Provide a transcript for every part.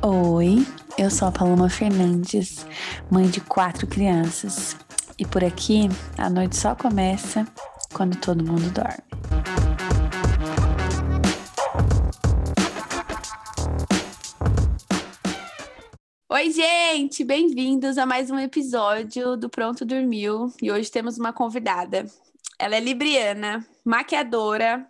Oi, eu sou a Paloma Fernandes, mãe de quatro crianças. E por aqui, a noite só começa quando todo mundo dorme. Oi, gente! Bem-vindos a mais um episódio do Pronto Dormiu. E hoje temos uma convidada. Ela é libriana, maquiadora,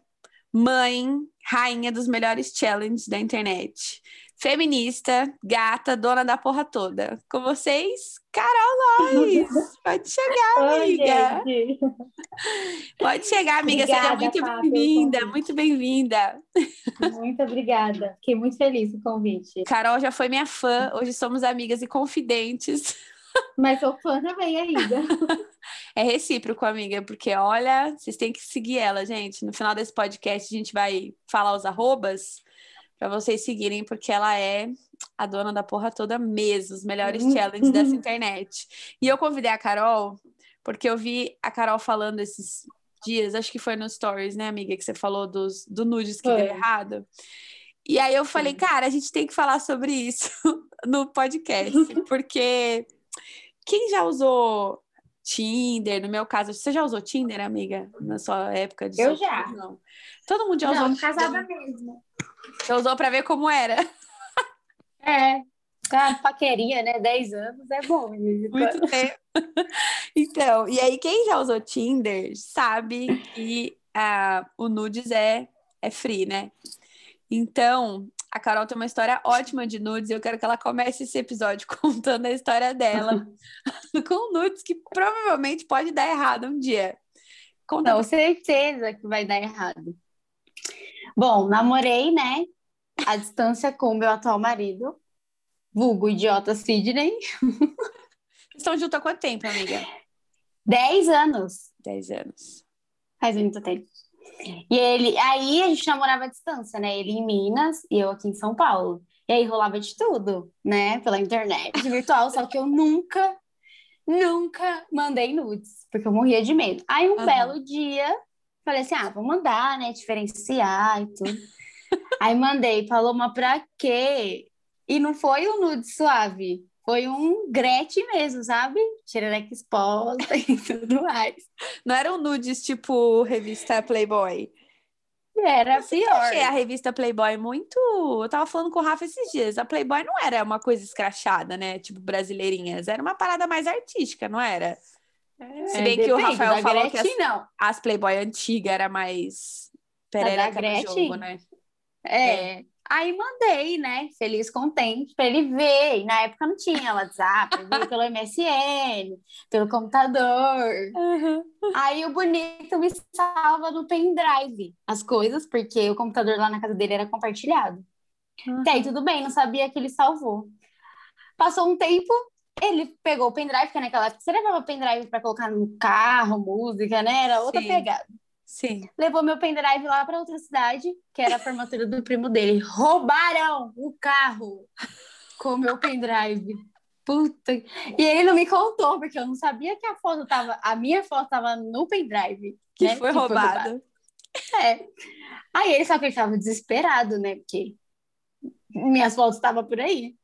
mãe, rainha dos melhores challenges da internet feminista, gata, dona da porra toda. Com vocês, Carol Lois. Pode chegar, amiga. Oi, Pode chegar, amiga. Obrigada, Seja muito bem-vinda, muito bem-vinda. Muito obrigada. Fiquei muito feliz com o convite. Carol já foi minha fã. Hoje somos amigas e confidentes. Mas sou fã também ainda. É recíproco, amiga, porque olha, vocês têm que seguir ela, gente. No final desse podcast, a gente vai falar os arrobas para vocês seguirem, porque ela é a dona da porra toda mesmo, os melhores uhum. challenges dessa internet. E eu convidei a Carol, porque eu vi a Carol falando esses dias, acho que foi no Stories, né, amiga, que você falou dos, do nudes que foi. deu errado. E aí eu falei, cara, a gente tem que falar sobre isso no podcast, porque quem já usou Tinder, no meu caso, você já usou Tinder, amiga, na sua época de Eu já. Não. Todo mundo já usou. Não, casada mesmo. Você usou para ver como era. É, tá, paquerinha, né? 10 anos é bom. Muito tempo. Então, e aí quem já usou Tinder sabe que uh, o nudes é, é free, né? Então, a Carol tem uma história ótima de nudes e eu quero que ela comece esse episódio contando a história dela com nudes que provavelmente pode dar errado um dia. Conta Não, certeza que vai dar errado. Bom, namorei, né? À distância com o meu atual marido, vulgo idiota Sidney. Estão juntos há quanto tempo, amiga? Dez anos. Dez anos. Faz muito tempo. E ele, aí a gente namorava à distância, né? Ele em Minas e eu aqui em São Paulo. E aí rolava de tudo, né? Pela internet virtual, só que eu nunca, nunca mandei nudes, porque eu morria de medo. Aí um uhum. belo dia, Falei assim, ah, vou mandar, né? Diferenciar e tudo. Aí mandei, Paloma, pra quê? E não foi um nude suave, foi um Gretchen mesmo, sabe? Xerereca exposta e tudo mais. Não era um nudes tipo revista Playboy? Era pior. Eu achei a revista Playboy muito. Eu tava falando com o Rafa esses dias. A Playboy não era uma coisa escrachada, né? Tipo, brasileirinhas. Era uma parada mais artística, não era? É, Se bem que o Rafael falou Gretchen, que as, não. as Playboy antiga era mais perereca no jogo, né? É. é. Aí mandei, né? Feliz, contente, para ele ver. E na época não tinha WhatsApp, pelo MSN, pelo computador. Uhum. Aí o bonito me salva no pendrive as coisas, porque o computador lá na casa dele era compartilhado. Uhum. E aí tudo bem, não sabia que ele salvou. Passou um tempo, ele pegou o pendrive, que naquela época você levava pendrive para colocar no carro, música, né? Era outra Sim. pegada. Sim. Levou meu pendrive lá para outra cidade, que era a formatura do primo dele. Roubaram o carro com o meu pendrive. Puta. E ele não me contou, porque eu não sabia que a foto tava. A minha foto tava no pendrive. Que, né? foi, que roubado. É. Aí ele só que ele tava desesperado, né? Porque minhas fotos estavam por aí.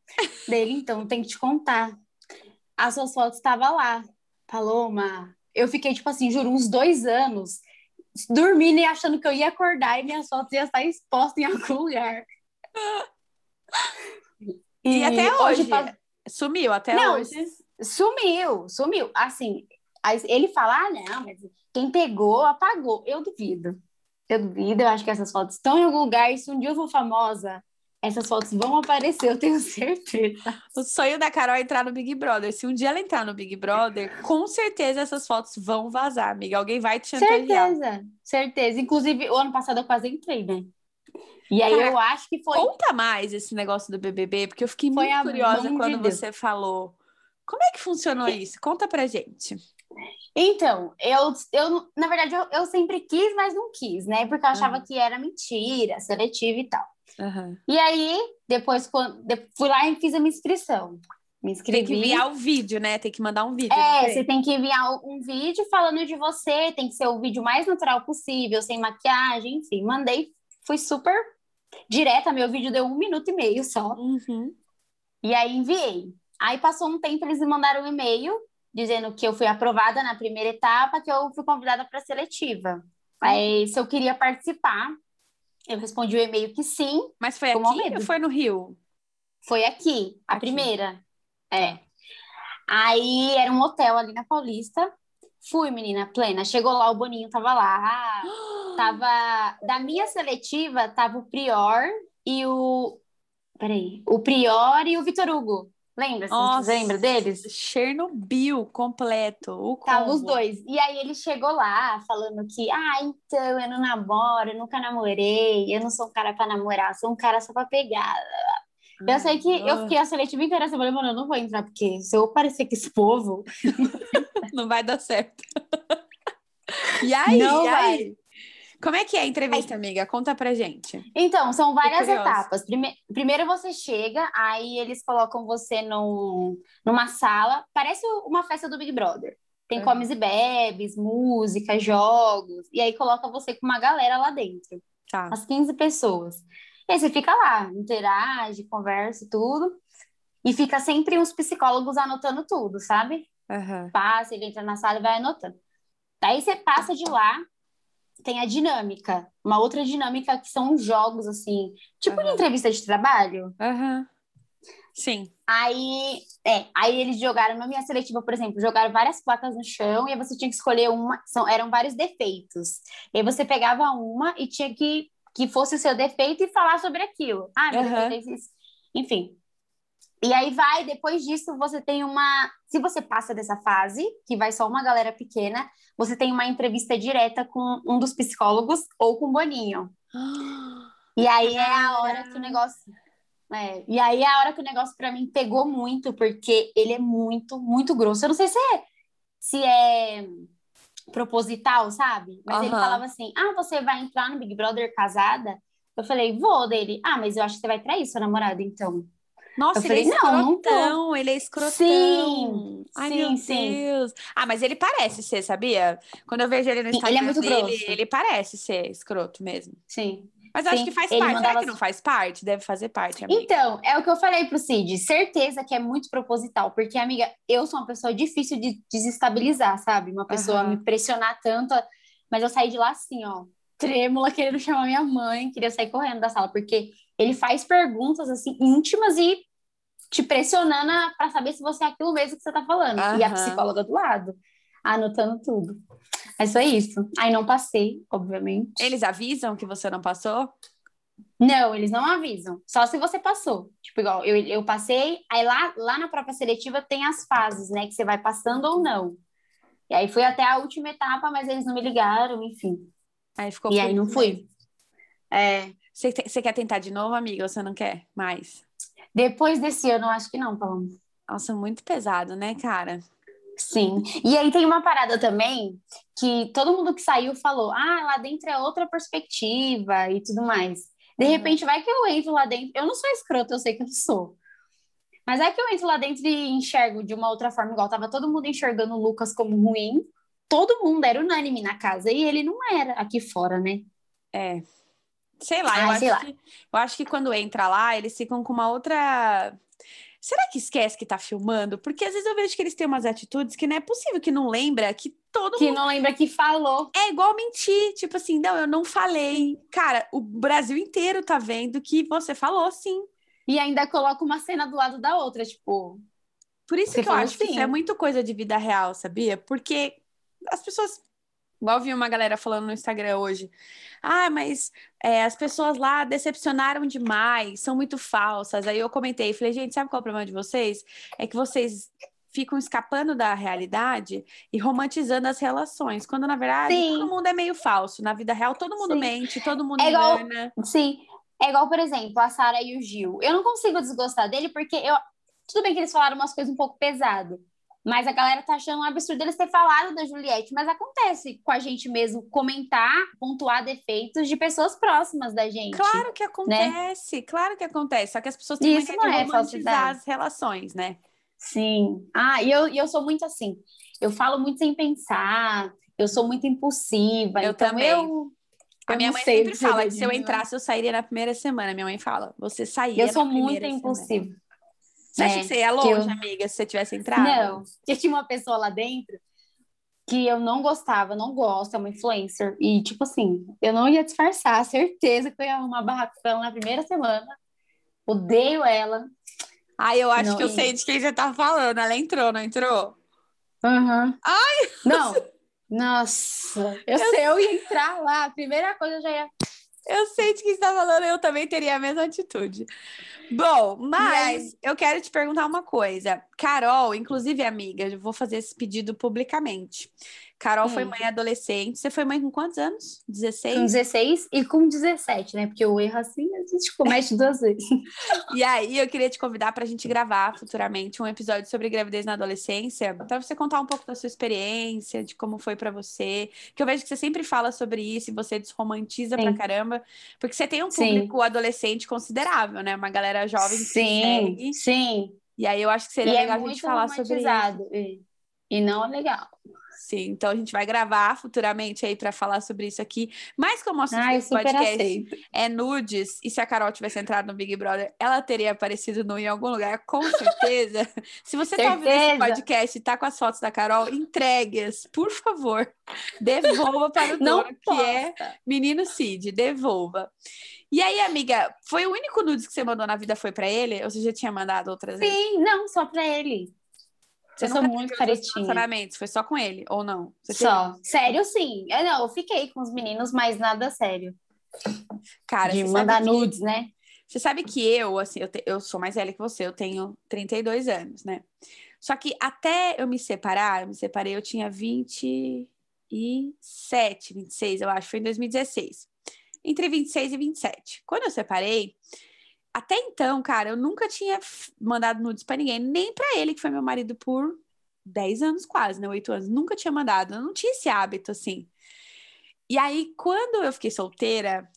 Dele, então, tem que te contar as suas fotos estavam lá. Paloma, eu fiquei, tipo assim, juro, uns dois anos dormindo e achando que eu ia acordar e minhas fotos iam estar expostas em algum lugar. E, e até hoje, hoje sumiu, até não, hoje. Sumiu, sumiu. Assim, ele fala, ah, não, mas quem pegou, apagou. Eu duvido. Eu duvido, eu acho que essas fotos estão em algum lugar e se um dia eu for famosa, essas fotos vão aparecer, eu tenho certeza. O sonho da Carol é entrar no Big Brother. Se um dia ela entrar no Big Brother, com certeza essas fotos vão vazar, amiga. Alguém vai te chantagear. Certeza, certeza. Inclusive, o ano passado eu quase entrei, né? E aí Cara, eu acho que foi. Conta mais esse negócio do BBB, porque eu fiquei foi muito curiosa quando de você falou. Como é que funcionou isso? Conta pra gente. Então, eu, eu na verdade, eu, eu sempre quis, mas não quis, né? Porque eu achava uhum. que era mentira, seletiva e tal. Uhum. E aí, depois, fui lá e fiz a minha inscrição. Me inscrevi. Tem que enviar o vídeo, né? Tem que mandar um vídeo. É, você tem que enviar um vídeo falando de você, tem que ser o vídeo mais natural possível, sem maquiagem, enfim. Mandei, fui super direta, meu vídeo deu um minuto e meio só. Uhum. E aí enviei. Aí passou um tempo, eles me mandaram um e-mail dizendo que eu fui aprovada na primeira etapa, que eu fui convidada para a seletiva. Aí, se eu queria participar, eu respondi o e-mail que sim. Mas foi aqui ou foi no Rio? Foi aqui, a aqui. primeira. É. Aí era um hotel ali na Paulista. Fui, menina, plena. Chegou lá, o Boninho tava lá. tava. Da minha seletiva, tava o Prior e o. Peraí. O Prior e o Vitor Hugo. Lembra? Nossa, lembra deles? Chernobyl completo. O Tava os dois. E aí ele chegou lá falando que, ah, então eu não namoro, eu nunca namorei, eu não sou um cara pra namorar, sou um cara só pra pegar. Eu sei que eu fiquei a seletiva inteira, eu falei, mano, eu não vou entrar, porque se eu parecer com esse povo. não vai dar certo. e aí? Não e vai. Aí? Como é que é a entrevista, amiga? Conta pra gente. Então, são várias etapas. Prime primeiro você chega, aí eles colocam você num, numa sala, parece uma festa do Big Brother. Tem uhum. comes e bebes, música, jogos, e aí coloca você com uma galera lá dentro. Tá. As 15 pessoas. E aí você fica lá, interage, conversa e tudo. E fica sempre uns psicólogos anotando tudo, sabe? Uhum. Passa, ele entra na sala e vai anotando. Daí você passa de lá, tem a dinâmica. Uma outra dinâmica que são os jogos, assim, tipo uhum. de entrevista de trabalho. Uhum. Sim. Aí, é, aí eles jogaram, na minha seletiva, por exemplo, jogaram várias placas no chão e aí você tinha que escolher uma, são, eram vários defeitos. E aí você pegava uma e tinha que que fosse o seu defeito e falar sobre aquilo. Ah, meu uhum. defeito é isso. Enfim. E aí vai, depois disso, você tem uma. Se você passa dessa fase, que vai só uma galera pequena, você tem uma entrevista direta com um dos psicólogos ou com o Boninho. E aí é a hora que o negócio. É, e aí é a hora que o negócio para mim pegou muito, porque ele é muito, muito grosso. Eu não sei se é, se é proposital, sabe? Mas uhum. ele falava assim: ah, você vai entrar no Big Brother casada? Eu falei, vou dele. Ah, mas eu acho que você vai trair sua namorada, então. Nossa, eu ele é falei, é escrotão, não, ele é escrotão. Sim, Ai, sim, meu sim. Deus. Ah, mas ele parece ser, sabia? Quando eu vejo ele no Instagram ele é muito dele, grosso. ele parece ser escroto mesmo. Sim. Mas acho que faz ele parte. Mandava... Será que não faz parte? Deve fazer parte, amiga. Então, é o que eu falei pro Cid. Certeza que é muito proposital. Porque, amiga, eu sou uma pessoa difícil de desestabilizar, sabe? Uma pessoa uhum. me pressionar tanto. Mas eu saí de lá assim, ó. Trêmula, querendo chamar minha mãe. Queria sair correndo da sala. Porque ele faz perguntas, assim, íntimas e te pressionando para saber se você é aquilo mesmo que você tá falando. Uhum. E a psicóloga do lado, anotando tudo. Mas foi isso. Aí não passei, obviamente. Eles avisam que você não passou? Não, eles não avisam. Só se você passou. Tipo, igual, eu, eu passei, aí lá, lá na própria seletiva tem as fases, né? Que você vai passando ou não. E aí fui até a última etapa, mas eles não me ligaram, enfim. Aí ficou E aí não fui. É. Você, você quer tentar de novo, amiga, ou você não quer mais? Depois desse ano, acho que não, Paloma. Nossa, muito pesado, né, cara? Sim. E aí tem uma parada também que todo mundo que saiu falou: ah, lá dentro é outra perspectiva e tudo mais. De uhum. repente, vai que eu entro lá dentro. Eu não sou escroto, eu sei que eu sou. Mas é que eu entro lá dentro e enxergo de uma outra forma, igual tava todo mundo enxergando o Lucas como ruim. Todo mundo era unânime na casa e ele não era aqui fora, né? É. Sei lá, eu, acho lá. Que, eu acho que quando entra lá, eles ficam com uma outra será que esquece que tá filmando? Porque às vezes eu vejo que eles têm umas atitudes que não é possível que não lembra que todo que mundo... não lembra que falou. É igual mentir, tipo assim, não, eu não falei. Cara, o Brasil inteiro tá vendo que você falou sim. E ainda coloca uma cena do lado da outra, tipo. Por isso que eu acho que isso é muito coisa de vida real, sabia? Porque as pessoas Igual vi uma galera falando no Instagram hoje. Ah, mas é, as pessoas lá decepcionaram demais, são muito falsas. Aí eu comentei, falei, gente, sabe qual é o problema de vocês? É que vocês ficam escapando da realidade e romantizando as relações, quando na verdade sim. todo mundo é meio falso. Na vida real, todo mundo sim. mente, todo mundo é igual, engana. Sim. É igual, por exemplo, a Sara e o Gil. Eu não consigo desgostar dele porque eu. Tudo bem que eles falaram umas coisas um pouco pesadas. Mas a galera tá achando um absurdo eles ter falado da Juliette, mas acontece com a gente mesmo comentar, pontuar defeitos de pessoas próximas da gente. Claro que acontece, né? claro que acontece. Só que as pessoas têm Isso não é romantizar as relações, né? Sim. Ah, e eu, e eu sou muito assim. Eu falo muito sem pensar, eu sou muito impulsiva. Eu então também. Eu, a minha mãe sempre fala que se eu entrasse, eu sairia na primeira semana. Minha mãe fala, você sairia Eu sou muito impulsiva. Você acha É, que você ia longe, eu- amiga, se você tivesse entrado? Não, porque tinha uma pessoa lá dentro que eu não gostava, não gosto, é uma influencer. E, tipo assim, eu não ia disfarçar, certeza que eu ia arrumar barracão na primeira semana. Odeio ela. Ai, eu acho Não, que eu e- sei de quem você tá falando. Ela entrou, não entrou? Uhum. Ai! Não! Nossa, eu sei, eu ia entrar lá, a primeira coisa eu já ia. Eu sei de quem você tá falando, eu também teria a mesma atitude. Bom, mas eu quero te perguntar uma coisa. Carol, inclusive, amiga, eu vou fazer esse pedido publicamente. Carol foi mãe adolescente. Você foi mãe com quantos anos? 16? Com 16 e com 17, né? Porque o erro assim a gente comete duas vezes. E aí, eu queria te convidar para a gente gravar futuramente um episódio sobre gravidez na adolescência, para você contar um pouco da sua experiência, de como foi para você. Que eu vejo que você sempre fala sobre isso e você desromantiza pra Sim. caramba, porque você tem um Sim. público adolescente considerável, né? Uma galera jovem que Sim, segue. sim. E aí, eu acho que seria E é legal a gente falar sobre isso. E, e não é legal. Sim, então a gente vai gravar futuramente aí para falar sobre isso aqui. Mas como o assunto Ai, podcast aceito. é nudes, e se a Carol tivesse entrado no Big Brother, ela teria aparecido nu em algum lugar, com certeza. se você tá ouvindo esse Certeza. podcast e tá com as fotos da Carol, entregue-as, por favor. Devolva para o Não dono, que é menino Cid, devolva. E aí, amiga, foi o único nudes que você mandou na vida foi para ele? Ou você já tinha mandado outras vezes? Sim, não, só pra ele. Você eu sou muito teve caretinha. Foi só com ele, ou não? Você teve- Só. Sério, sim. Eu, não, eu fiquei com os meninos, mas nada sério. Cara, de mandar que- nudes, né? Você sabe que eu, assim, eu, te- eu sou mais velha que você, eu tenho 32 anos, né? Só que até eu me separar, eu me separei, eu tinha 27, 26, eu acho, foi em 2016. Entre 26 e 27. Quando eu separei, até então, cara, eu nunca tinha mandado nudes pra ninguém, nem pra ele, que foi meu marido por 10 anos quase, né? 8 anos. Nunca tinha mandado, eu não tinha esse hábito, assim. E aí, quando eu fiquei solteira,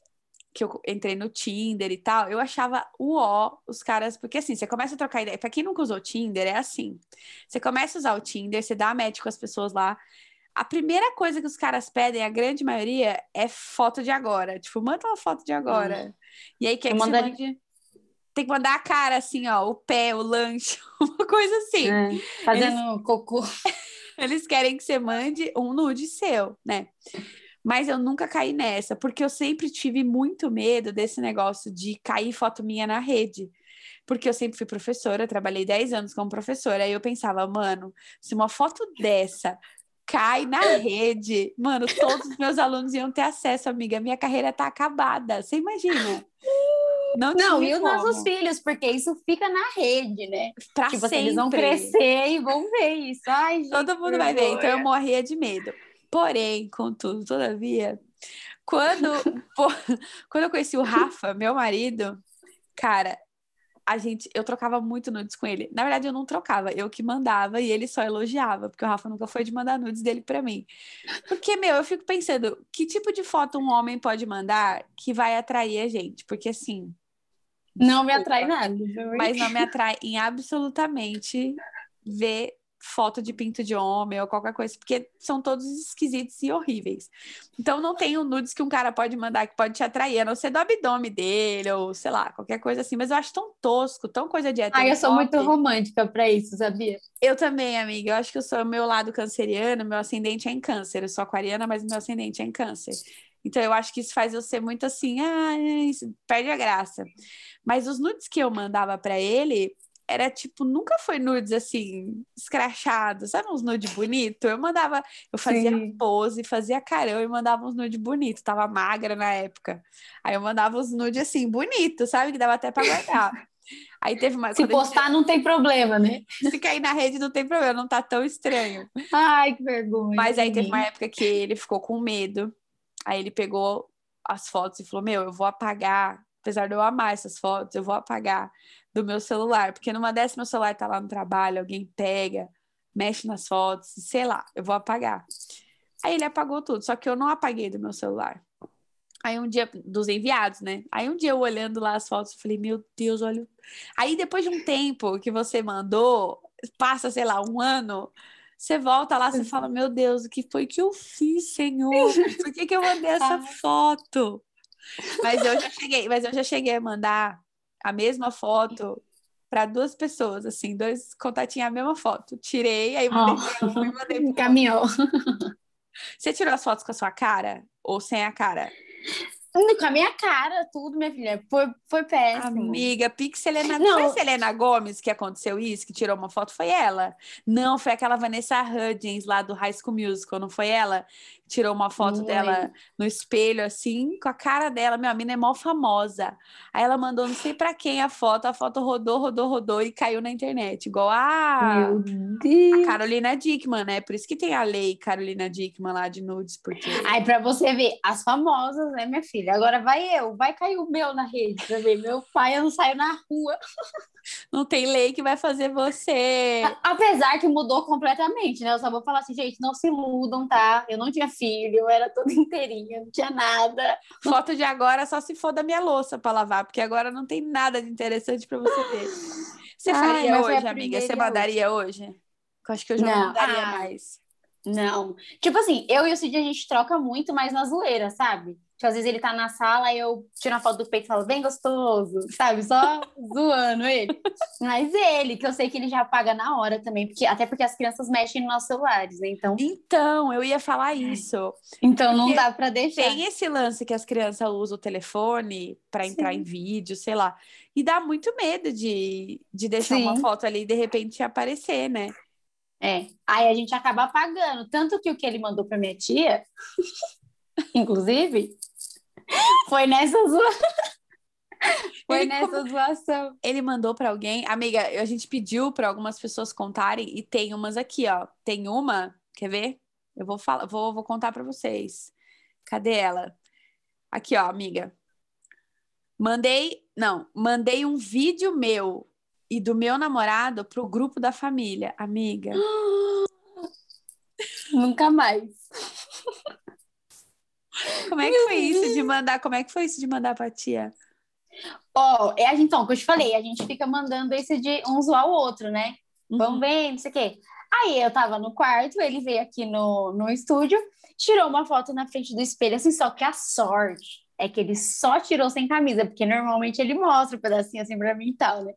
que eu entrei no Tinder e tal, eu achava o ó os caras, porque assim, você começa a trocar ideia. Pra quem nunca usou Tinder, é assim. Você começa a usar o Tinder, você dá match com as pessoas lá. A primeira coisa que os caras pedem, a grande maioria, é foto de agora. Tipo, manda uma foto de agora. E aí, quer Eu que você mandaria- mande... Tem que mandar a cara, assim, ó, o pé, o lanche, uma coisa assim. É, fazendo cocô. Eles querem que você mande um nude seu, né? Mas eu nunca caí nessa, porque eu sempre tive muito medo desse negócio de cair foto minha na rede. Porque eu sempre fui professora, trabalhei 10 anos como professora, aí eu pensava, mano, se uma foto dessa cai na rede, mano, todos os meus alunos iam ter acesso, amiga. Minha carreira tá acabada. Você imagina? Não, Não, e os nossos filhos, porque isso fica na rede, né? Pra tipo assim, eles vão sempre. crescer e vão ver isso. Ai, gente, Todo mundo vai ver. Então eu morria de medo. Porém, contudo, todavia, quando, pô, quando eu conheci o Rafa, meu marido, cara, a gente, eu trocava muito nudes com ele. Na verdade, eu não trocava, eu que mandava e ele só elogiava, porque o Rafa nunca foi de mandar nudes dele pra mim. Porque, meu, eu fico pensando, que tipo de foto um homem pode mandar que vai atrair a gente? Porque assim, Não me atrai nada. mas não me atrai em absolutamente ver foto de pinto de homem ou qualquer coisa, porque são todos esquisitos e horríveis. Então não tem o nudes que um cara pode mandar que pode te atrair, a não ser do abdômen dele ou sei lá, qualquer coisa assim, mas eu acho tão tosco, tão coisa de hétero Ai, eu sou muito romântica pra isso, sabia? Eu também, amiga. Eu acho que eu sou o meu lado canceriano, meu ascendente é em câncer. Eu sou aquariana, mas meu ascendente é em câncer. Então eu acho que isso faz eu ser muito assim, ah, isso perde a graça. Mas os nudes que eu mandava pra ele era tipo, nunca foi nudes assim, escrachados, sabe uns nudes bonitos? Eu mandava, eu fazia Sim. pose, fazia carão e mandava uns nudes bonitos. Tava magra na época. Aí eu mandava uns nudes assim, bonitos, sabe? Que dava até pra guardar. Aí teve uma. Se a gente- postar, não tem problema, né? se cair na rede não tem problema, não tá tão estranho. Ai, que vergonha. Mas aí teve uma época que ele ficou com medo. Aí ele pegou as fotos e falou: Meu, eu vou apagar, apesar de eu amar essas fotos, eu vou apagar do meu celular, porque numa dessas meu celular tá lá no trabalho, alguém pega, mexe nas fotos, sei lá, eu vou apagar. Aí ele apagou tudo, só que eu não apaguei do meu celular. Aí um dia, dos enviados, né? Aí um dia eu olhando lá as fotos, eu falei, meu Deus, olha. o-" Aí depois de um tempo que você mandou, passa, sei lá, um ano, você volta lá, você fala, meu Deus, o que foi que eu fiz, Senhor? Por que, que eu mandei essa foto? Mas eu já cheguei, mas eu já cheguei a mandar a mesma foto para duas pessoas, assim, dois contatinhos a mesma foto. Tirei, aí mandei, Oh. pra um e mandei pro Caminhou. Você tirou as fotos com a sua cara ou sem a cara? Com a minha cara, tudo, minha filha. Foi, foi péssimo. Amiga, Pix Selena. Não. Foi a Selena Gomes que aconteceu isso, que tirou uma foto? Foi ela. Não, foi aquela Vanessa Hudgens lá do High School Musical, não foi ela? Tirou uma foto dela no espelho, assim, com a cara dela. Meu, a mina é mó famosa. Aí ela mandou não sei pra quem a foto, a foto rodou, rodou, rodou e caiu na internet. Igual a, Meu a. Carolina Dickman, né? Por isso que tem a lei Carolina Dickman lá de nudes, porque. Aí, pra você ver, as famosas, né, minha filha? Agora vai eu, vai cair o meu na rede pra ver. Meu pai, eu não saio na rua. Não tem lei que vai fazer você. Apesar que mudou completamente, né? Eu só vou falar assim, gente, não se iludam, tá? Eu não tinha filho, eu era toda inteirinha, não tinha nada. Foto de agora só se for da minha louça pra lavar, porque agora não tem nada de interessante pra você ver. Você Ai, faria a hoje, amiga? Você mandaria hoje? Eu acho que eu já não mandaria Ah. mais. Não. Tipo assim, eu e o Cid a gente troca muito, mas na zoeira, sabe? Tipo, às vezes ele tá na sala e eu tiro uma foto do peito e falo, bem gostoso, sabe? Só zoando ele. Mas ele, que eu sei que ele já paga na hora também, porque, até porque as crianças mexem nos nossos celulares, né? Então, Então, eu ia falar isso. então não dá pra deixar. Tem esse lance que as crianças usam o telefone pra entrar Sim. em vídeo, sei lá. E dá muito medo de, de deixar uma Sim. foto ali e de repente aparecer, né? É. Aí a gente acaba apagando. Tanto que o que ele mandou pra minha tia, inclusive, foi nessa zoação. Foi Ele nessa zoação. Ele mandou pra alguém, amiga, a gente pediu pra algumas pessoas contarem e tem umas aqui, ó. Tem uma, quer ver? Eu vou falar, vou, vou contar pra vocês. Cadê ela? Aqui, ó, amiga. Mandei, não, mandei um vídeo meu e do meu namorado pro grupo da família, amiga. Nunca mais. Como é que foi isso de mandar? Como é que foi isso de mandar pra tia? Ó, é a gente, então, que eu te falei, a gente fica mandando esse de um zoar o outro, né? Vamos Uhum. ver, não sei o quê. Aí eu tava no quarto, ele veio aqui no, no estúdio, tirou uma foto na frente do espelho, assim, só que a sorte é que ele só tirou sem camisa, porque normalmente ele mostra um pedacinho assim pra mim e tal, né?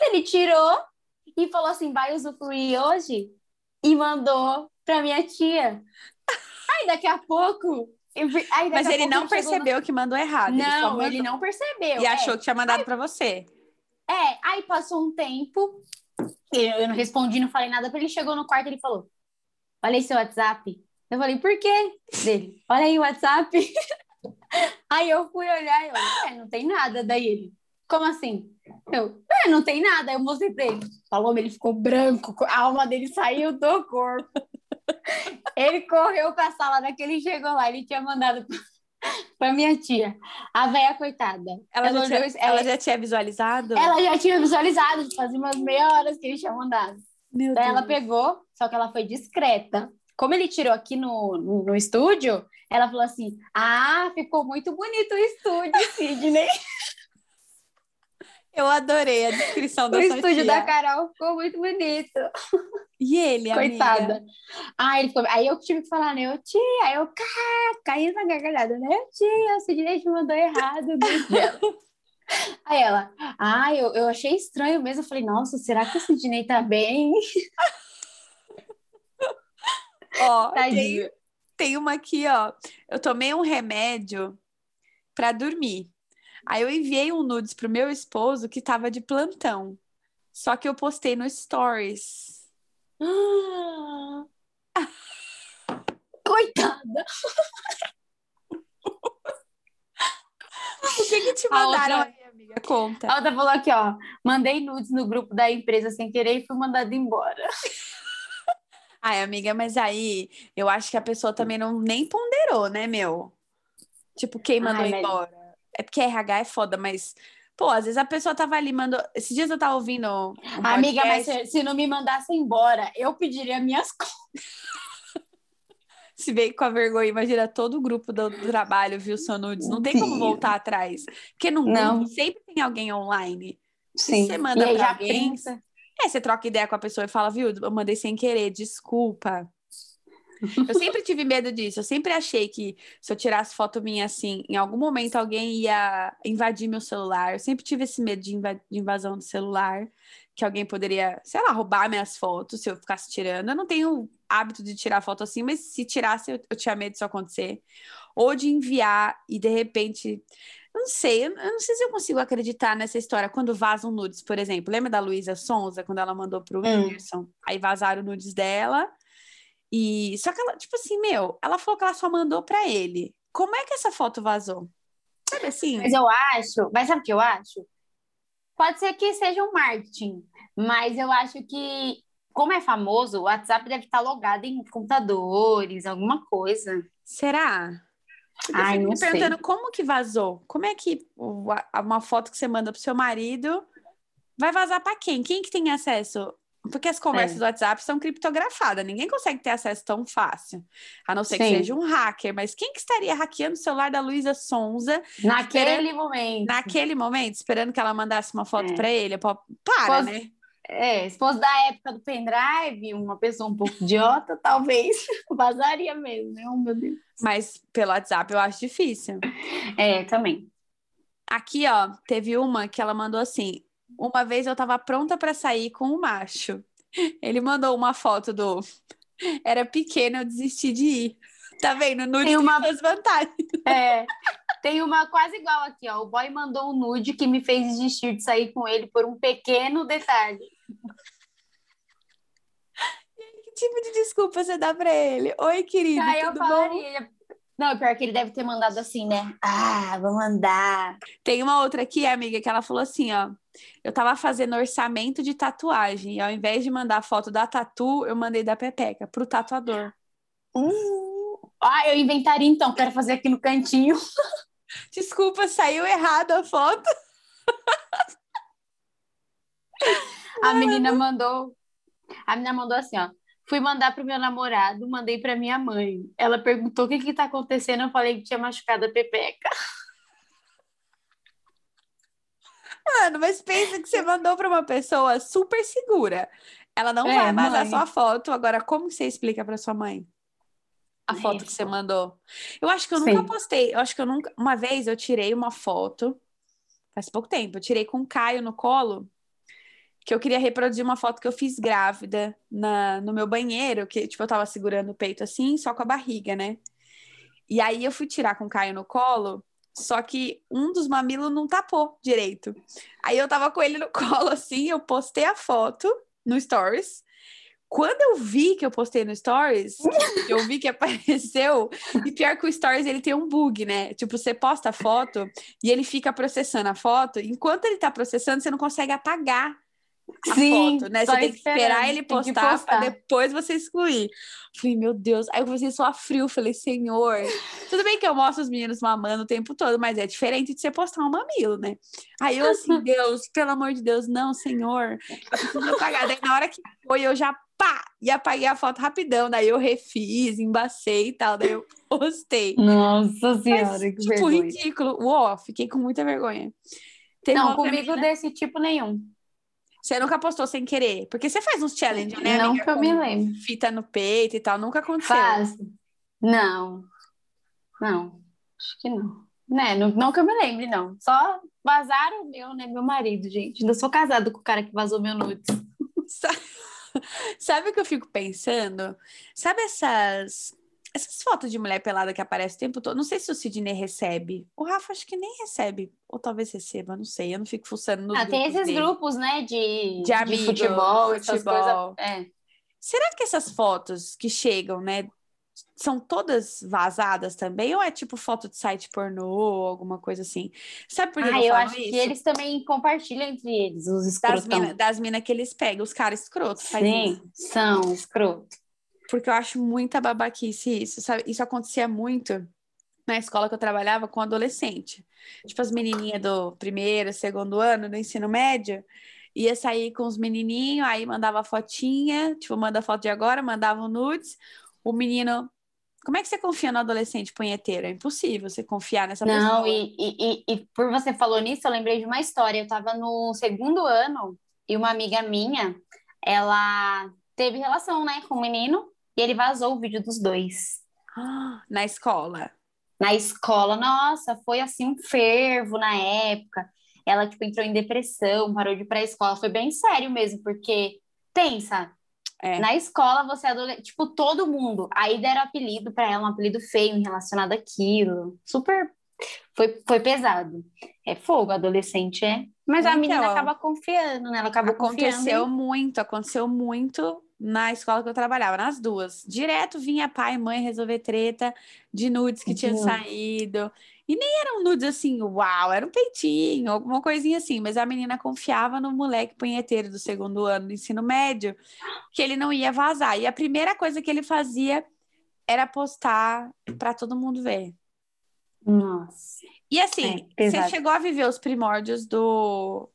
Ele tirou e falou assim, vai usufruir hoje? E mandou pra minha tia. Aí daqui a pouco... vi- aí Mas ele não no- percebeu que mandou errado. ele Não, ele mandou- não percebeu. E é. achou que tinha mandado pra você. É, aí passou um tempo, eu, eu não respondi, não falei nada ele, chegou no quarto e ele falou, olha aí seu WhatsApp. Eu falei, por quê? Dele, olha aí o WhatsApp. aí eu fui olhar e eu, é, não tem nada. Daí ele, como assim? Eu, é, não tem nada. Aí eu mostrei pra ele. Falou, ele ficou branco, a alma dele saiu do corpo. Ele correu pra sala daquele chegou lá, ele tinha mandado pra, minha tia, a velha coitada. Ela, já, olhou tinha, e- ela é, já tinha visualizado? ela já tinha visualizado, fazia umas meia horas que ele tinha mandado. Meu Daí ela Deus. pegou, só que ela foi discreta. Como ele tirou aqui no, no, no estúdio, ela falou assim: Ah, ficou muito bonito o estúdio, Sidney. Eu adorei a descrição o da sua estúdio tia. da Carol ficou muito bonito. E ele, Coitada. amiga? Ah, ele ficou... Aí eu tive que falar, né? Eu, tia, aí eu cá, caí na gargalhada, né? Eu, tia, o Sidney te mandou errado. o. Aí ela, ah, eu, eu achei estranho mesmo. Eu falei, nossa, será que o Sidney tá bem? Ó, tem, Tadinho. tem uma aqui, ó. Eu tomei um remédio pra dormir. Aí eu enviei um nudes pro meu esposo que tava de plantão. Só que eu postei no Stories. Coitada. O que que te mandaram outra- aí, amiga? Conta. A outra falou aqui, ó. Mandei nudes no grupo da empresa sem querer e fui mandada embora. Ai, amiga, mas aí eu acho que a pessoa também não nem ponderou, né, meu? Tipo, quem mandou Ai, embora. É porque RH é foda, mas, pô, às vezes a pessoa tava ali, mandou. Esses dias eu tava ouvindo. um Amiga, mas se, se não me mandasse embora, eu pediria minhas contas. se veio com a vergonha, imagina todo o grupo do, do trabalho viu seu nudes. Não tem como Sim. voltar atrás. Porque no Não. grupo sempre tem alguém online. Sim. você manda e aí pra já alguém, pensa. É, você troca ideia com a pessoa e fala, viu, eu mandei sem querer, desculpa. Eu sempre tive medo disso. Eu sempre achei que se eu tirasse foto minha assim, em algum momento alguém ia invadir meu celular. Eu sempre tive esse medo de, inv de invasão do celular, que alguém poderia, sei lá, roubar minhas fotos se eu ficasse tirando. Eu não tenho hábito de tirar foto assim, mas se tirasse, eu, eu tinha medo disso acontecer. Ou de enviar e de repente. Eu não sei, eu não sei se eu consigo acreditar nessa história quando vazam nudes, por exemplo. Lembra da Luísa Sonza, quando ela mandou pro hum. Whindersson? Aí vazaram nudes dela. E só que ela, tipo assim, meu, ela falou que ela só mandou para ele. Como é que essa foto vazou? Sabe assim? Mas eu acho, mas sabe o que eu acho? Pode ser que seja um marketing, mas eu acho que, como é famoso, o WhatsApp deve estar logado em computadores, alguma coisa. Será? Eu Ai, fico me perguntando sei. como que vazou. Como é que uma foto que você manda pro seu marido vai vazar para quem? Quem que tem acesso? Porque as conversas é. do WhatsApp são criptografadas, ninguém consegue ter acesso tão fácil. A não ser Sim. que seja um hacker. Mas quem que estaria hackeando o celular da Luísa Sonza? Naquele momento. Naquele momento, esperando que ela mandasse uma foto é. para ele. Para, né? É, se fosse da época do pendrive, uma pessoa um pouco idiota, talvez vazaria mesmo, né? Oh, meu Deus. Mas pelo WhatsApp eu acho difícil. É, também. Aqui, ó, teve uma que ela mandou assim: uma vez eu tava pronta para sair com o macho. Ele mandou uma foto do. Era pequeno, eu desisti de ir. Tá vendo? Nude tem uma tem vantagens. É. Tem uma quase igual aqui, ó. O boy mandou um nude que me fez desistir de sair com ele por um pequeno detalhe. Que tipo de desculpa você dá pra ele? Oi, querido. Aí eu falaria, bom? Não, pior que ele deve ter mandado assim, né? Ah, vou mandar. Tem uma outra aqui, amiga, que ela falou assim, ó. Eu tava fazendo orçamento de tatuagem e ao invés de mandar foto da tatu, eu mandei da Pepeca pro tatuador. Uh, ah, eu inventaria então, quero fazer aqui no cantinho. Desculpa, saiu errado a foto. a menina mandou. A menina mandou assim, ó. Fui mandar pro meu namorado, mandei pra minha mãe. Ela perguntou o que que tá acontecendo, eu falei que tinha machucado a pepeca. Mano, mas pensa que você mandou pra uma pessoa super segura. Ela não é, vai mais a sua foto. Agora, como você explica pra sua mãe? A foto que você mandou. Eu acho que eu Sim. nunca postei. Eu acho que eu nunca. Uma vez eu tirei uma foto, faz pouco tempo, eu tirei com o Caio no colo que eu queria reproduzir uma foto que eu fiz grávida na, no meu banheiro, que tipo, eu tava segurando o peito assim, só com a barriga, né? E aí eu fui tirar com o Caio no colo, só que um dos mamilos não tapou direito. Aí eu tava com ele no colo assim, eu postei a foto no Stories. Quando eu vi que eu postei no Stories, eu vi que apareceu, e pior que o Stories ele tem um bug, né? Tipo, você posta a foto e ele fica processando a foto, enquanto ele tá processando, você não consegue apagar Sim, foto, né? Você tem que esperar ele postar, postar. para depois você excluir. Falei, meu Deus. Aí eu comecei só a frio, falei, senhor. Tudo bem que eu mostro os meninos mamando o tempo todo, mas é diferente de você postar um mamilo, né? Aí eu assim, Deus, pelo amor de Deus, não, senhor. Eu preciso apagar. Daí na hora que foi, eu já pá! E apaguei a foto rapidão. Daí eu refiz, embacei e tal. Daí eu postei. Nossa senhora, Mas, que tipo, vergonha. ridículo. Uó, fiquei com muita vergonha. Não, comigo menina... desse tipo nenhum. Você nunca postou sem querer? Porque você faz uns challenge, né? Não que eu me lembro. Fita no peito e tal, nunca aconteceu. Faz. Não. Não. Acho que não. Né, não, não que eu me lembre, não. Só vazaram o meu, né? Meu marido, gente. Ainda sou casado com o cara que vazou meu nudes. Sabe o que eu fico pensando? Sabe essas essas fotos de mulher pelada que aparecem o tempo todo, não sei se o Sidney recebe. O Rafa acho que nem recebe. Ou talvez receba, não sei. Eu não fico fuçando no Ah, tem esses dele. grupos, né? De, de, amigo, de futebol, essas coisas. É. Será que essas fotos que chegam, né? São todas vazadas também? Ou é tipo foto de site pornô alguma coisa assim? Sabe por que ah, eu, eu acho isso? que eles também compartilham entre eles, os escrotão. Das minas mina que eles pegam, os caras escrotos. Sim, isso. são escrotos. Porque eu acho muita babaquice isso, sabe? Isso acontecia muito na escola que eu trabalhava com adolescente. Tipo, as menininhas do primeiro, segundo ano do ensino médio, ia sair com os menininhos, aí mandava fotinha, tipo, manda foto de agora, mandava um nudes. O menino. Como é que você confia no adolescente punheteiro? É impossível você confiar nessa Não, pessoa. Não, e, e, e por você falou nisso, eu lembrei de uma história. Eu tava no segundo ano e uma amiga minha, ela teve relação, né, com um menino. E ele vazou o vídeo dos dois. Na escola. Na escola, nossa, foi assim um fervo na época. Ela, tipo, entrou em depressão, parou de ir pra escola. Foi bem sério mesmo, porque, pensa, É. na escola você é adolescente, tipo, todo mundo. Aí deram apelido pra ela, um apelido feio relacionado àquilo. Super. Foi, foi pesado. É fogo, adolescente é. Mas a Então, menina acaba confiando, né? Ela Aconteceu confiando. muito, aconteceu muito na escola que eu trabalhava, nas duas. Direto vinha pai e mãe resolver treta de nudes que tinha De nudes. saído. E nem eram nudes assim, uau, era um peitinho, alguma coisinha assim. Mas a menina confiava no moleque punheteiro do segundo ano do ensino médio, que ele não ia vazar. E a primeira coisa que ele fazia era postar para todo mundo ver. Nossa. E assim, É, você chegou a viver os primórdios do,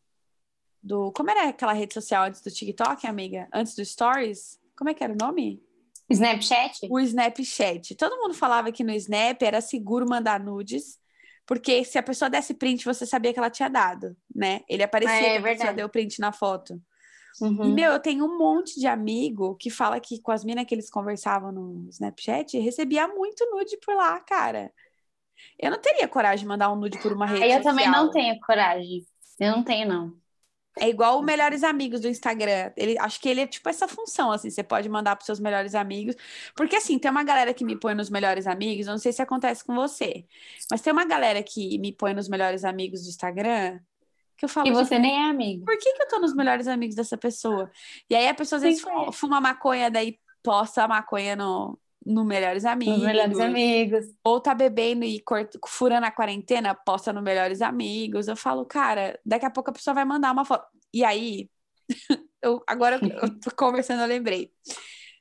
do. Como era aquela rede social antes do TikTok, amiga? Antes do Stories? Como é que era o nome? Snapchat? O Snapchat. Todo mundo falava que no Snap era seguro mandar nudes, porque se a pessoa desse print, você sabia que ela tinha dado, né? Ele aparecia É, que a pessoa verdade. deu print na foto. Uhum. Meu, eu tenho um monte de amigo que fala que com as minas que eles conversavam no Snapchat, recebia muito nude por lá, cara. Eu não teria coragem de mandar um nude por uma rede Aí eu social. também não tenho coragem. Eu não tenho, não. É igual o Melhores Amigos do Instagram. Ele, acho que ele é tipo essa função, assim, você pode mandar para seus melhores amigos. Porque, assim, tem uma galera que me põe nos melhores amigos, eu não sei se acontece com você, mas tem uma galera que me põe nos melhores amigos do Instagram que eu falo, E assim, você nem é amigo. por que, que eu tô nos melhores amigos dessa pessoa? E aí a pessoa às vezes Sim, é. fuma maconha, daí posta a maconha no, no Melhores Amigos. Os melhores amigos. Ou tá bebendo e cort- furando a quarentena, posta no Melhores Amigos. Eu falo, cara, daqui a pouco a pessoa vai mandar uma foto. E aí, eu, agora eu tô conversando, eu lembrei.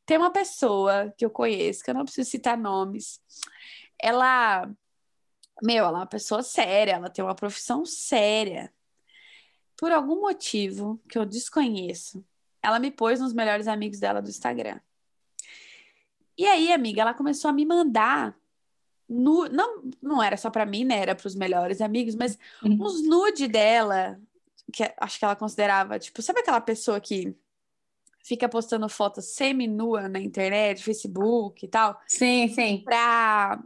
Tem uma pessoa que eu conheço, que eu não preciso citar nomes. Ela, meu, ela é uma pessoa séria, ela tem uma profissão séria. Por algum motivo que eu desconheço, ela me pôs nos melhores amigos dela do Instagram. E aí, amiga, ela começou a me mandar nu... não, não era só pra mim, né? Era pros melhores amigos, mas Uhum. uns nude dela, que acho que ela considerava, tipo, sabe aquela pessoa que fica postando fotos semi-nua na internet, Facebook e tal, Sim, sim. pra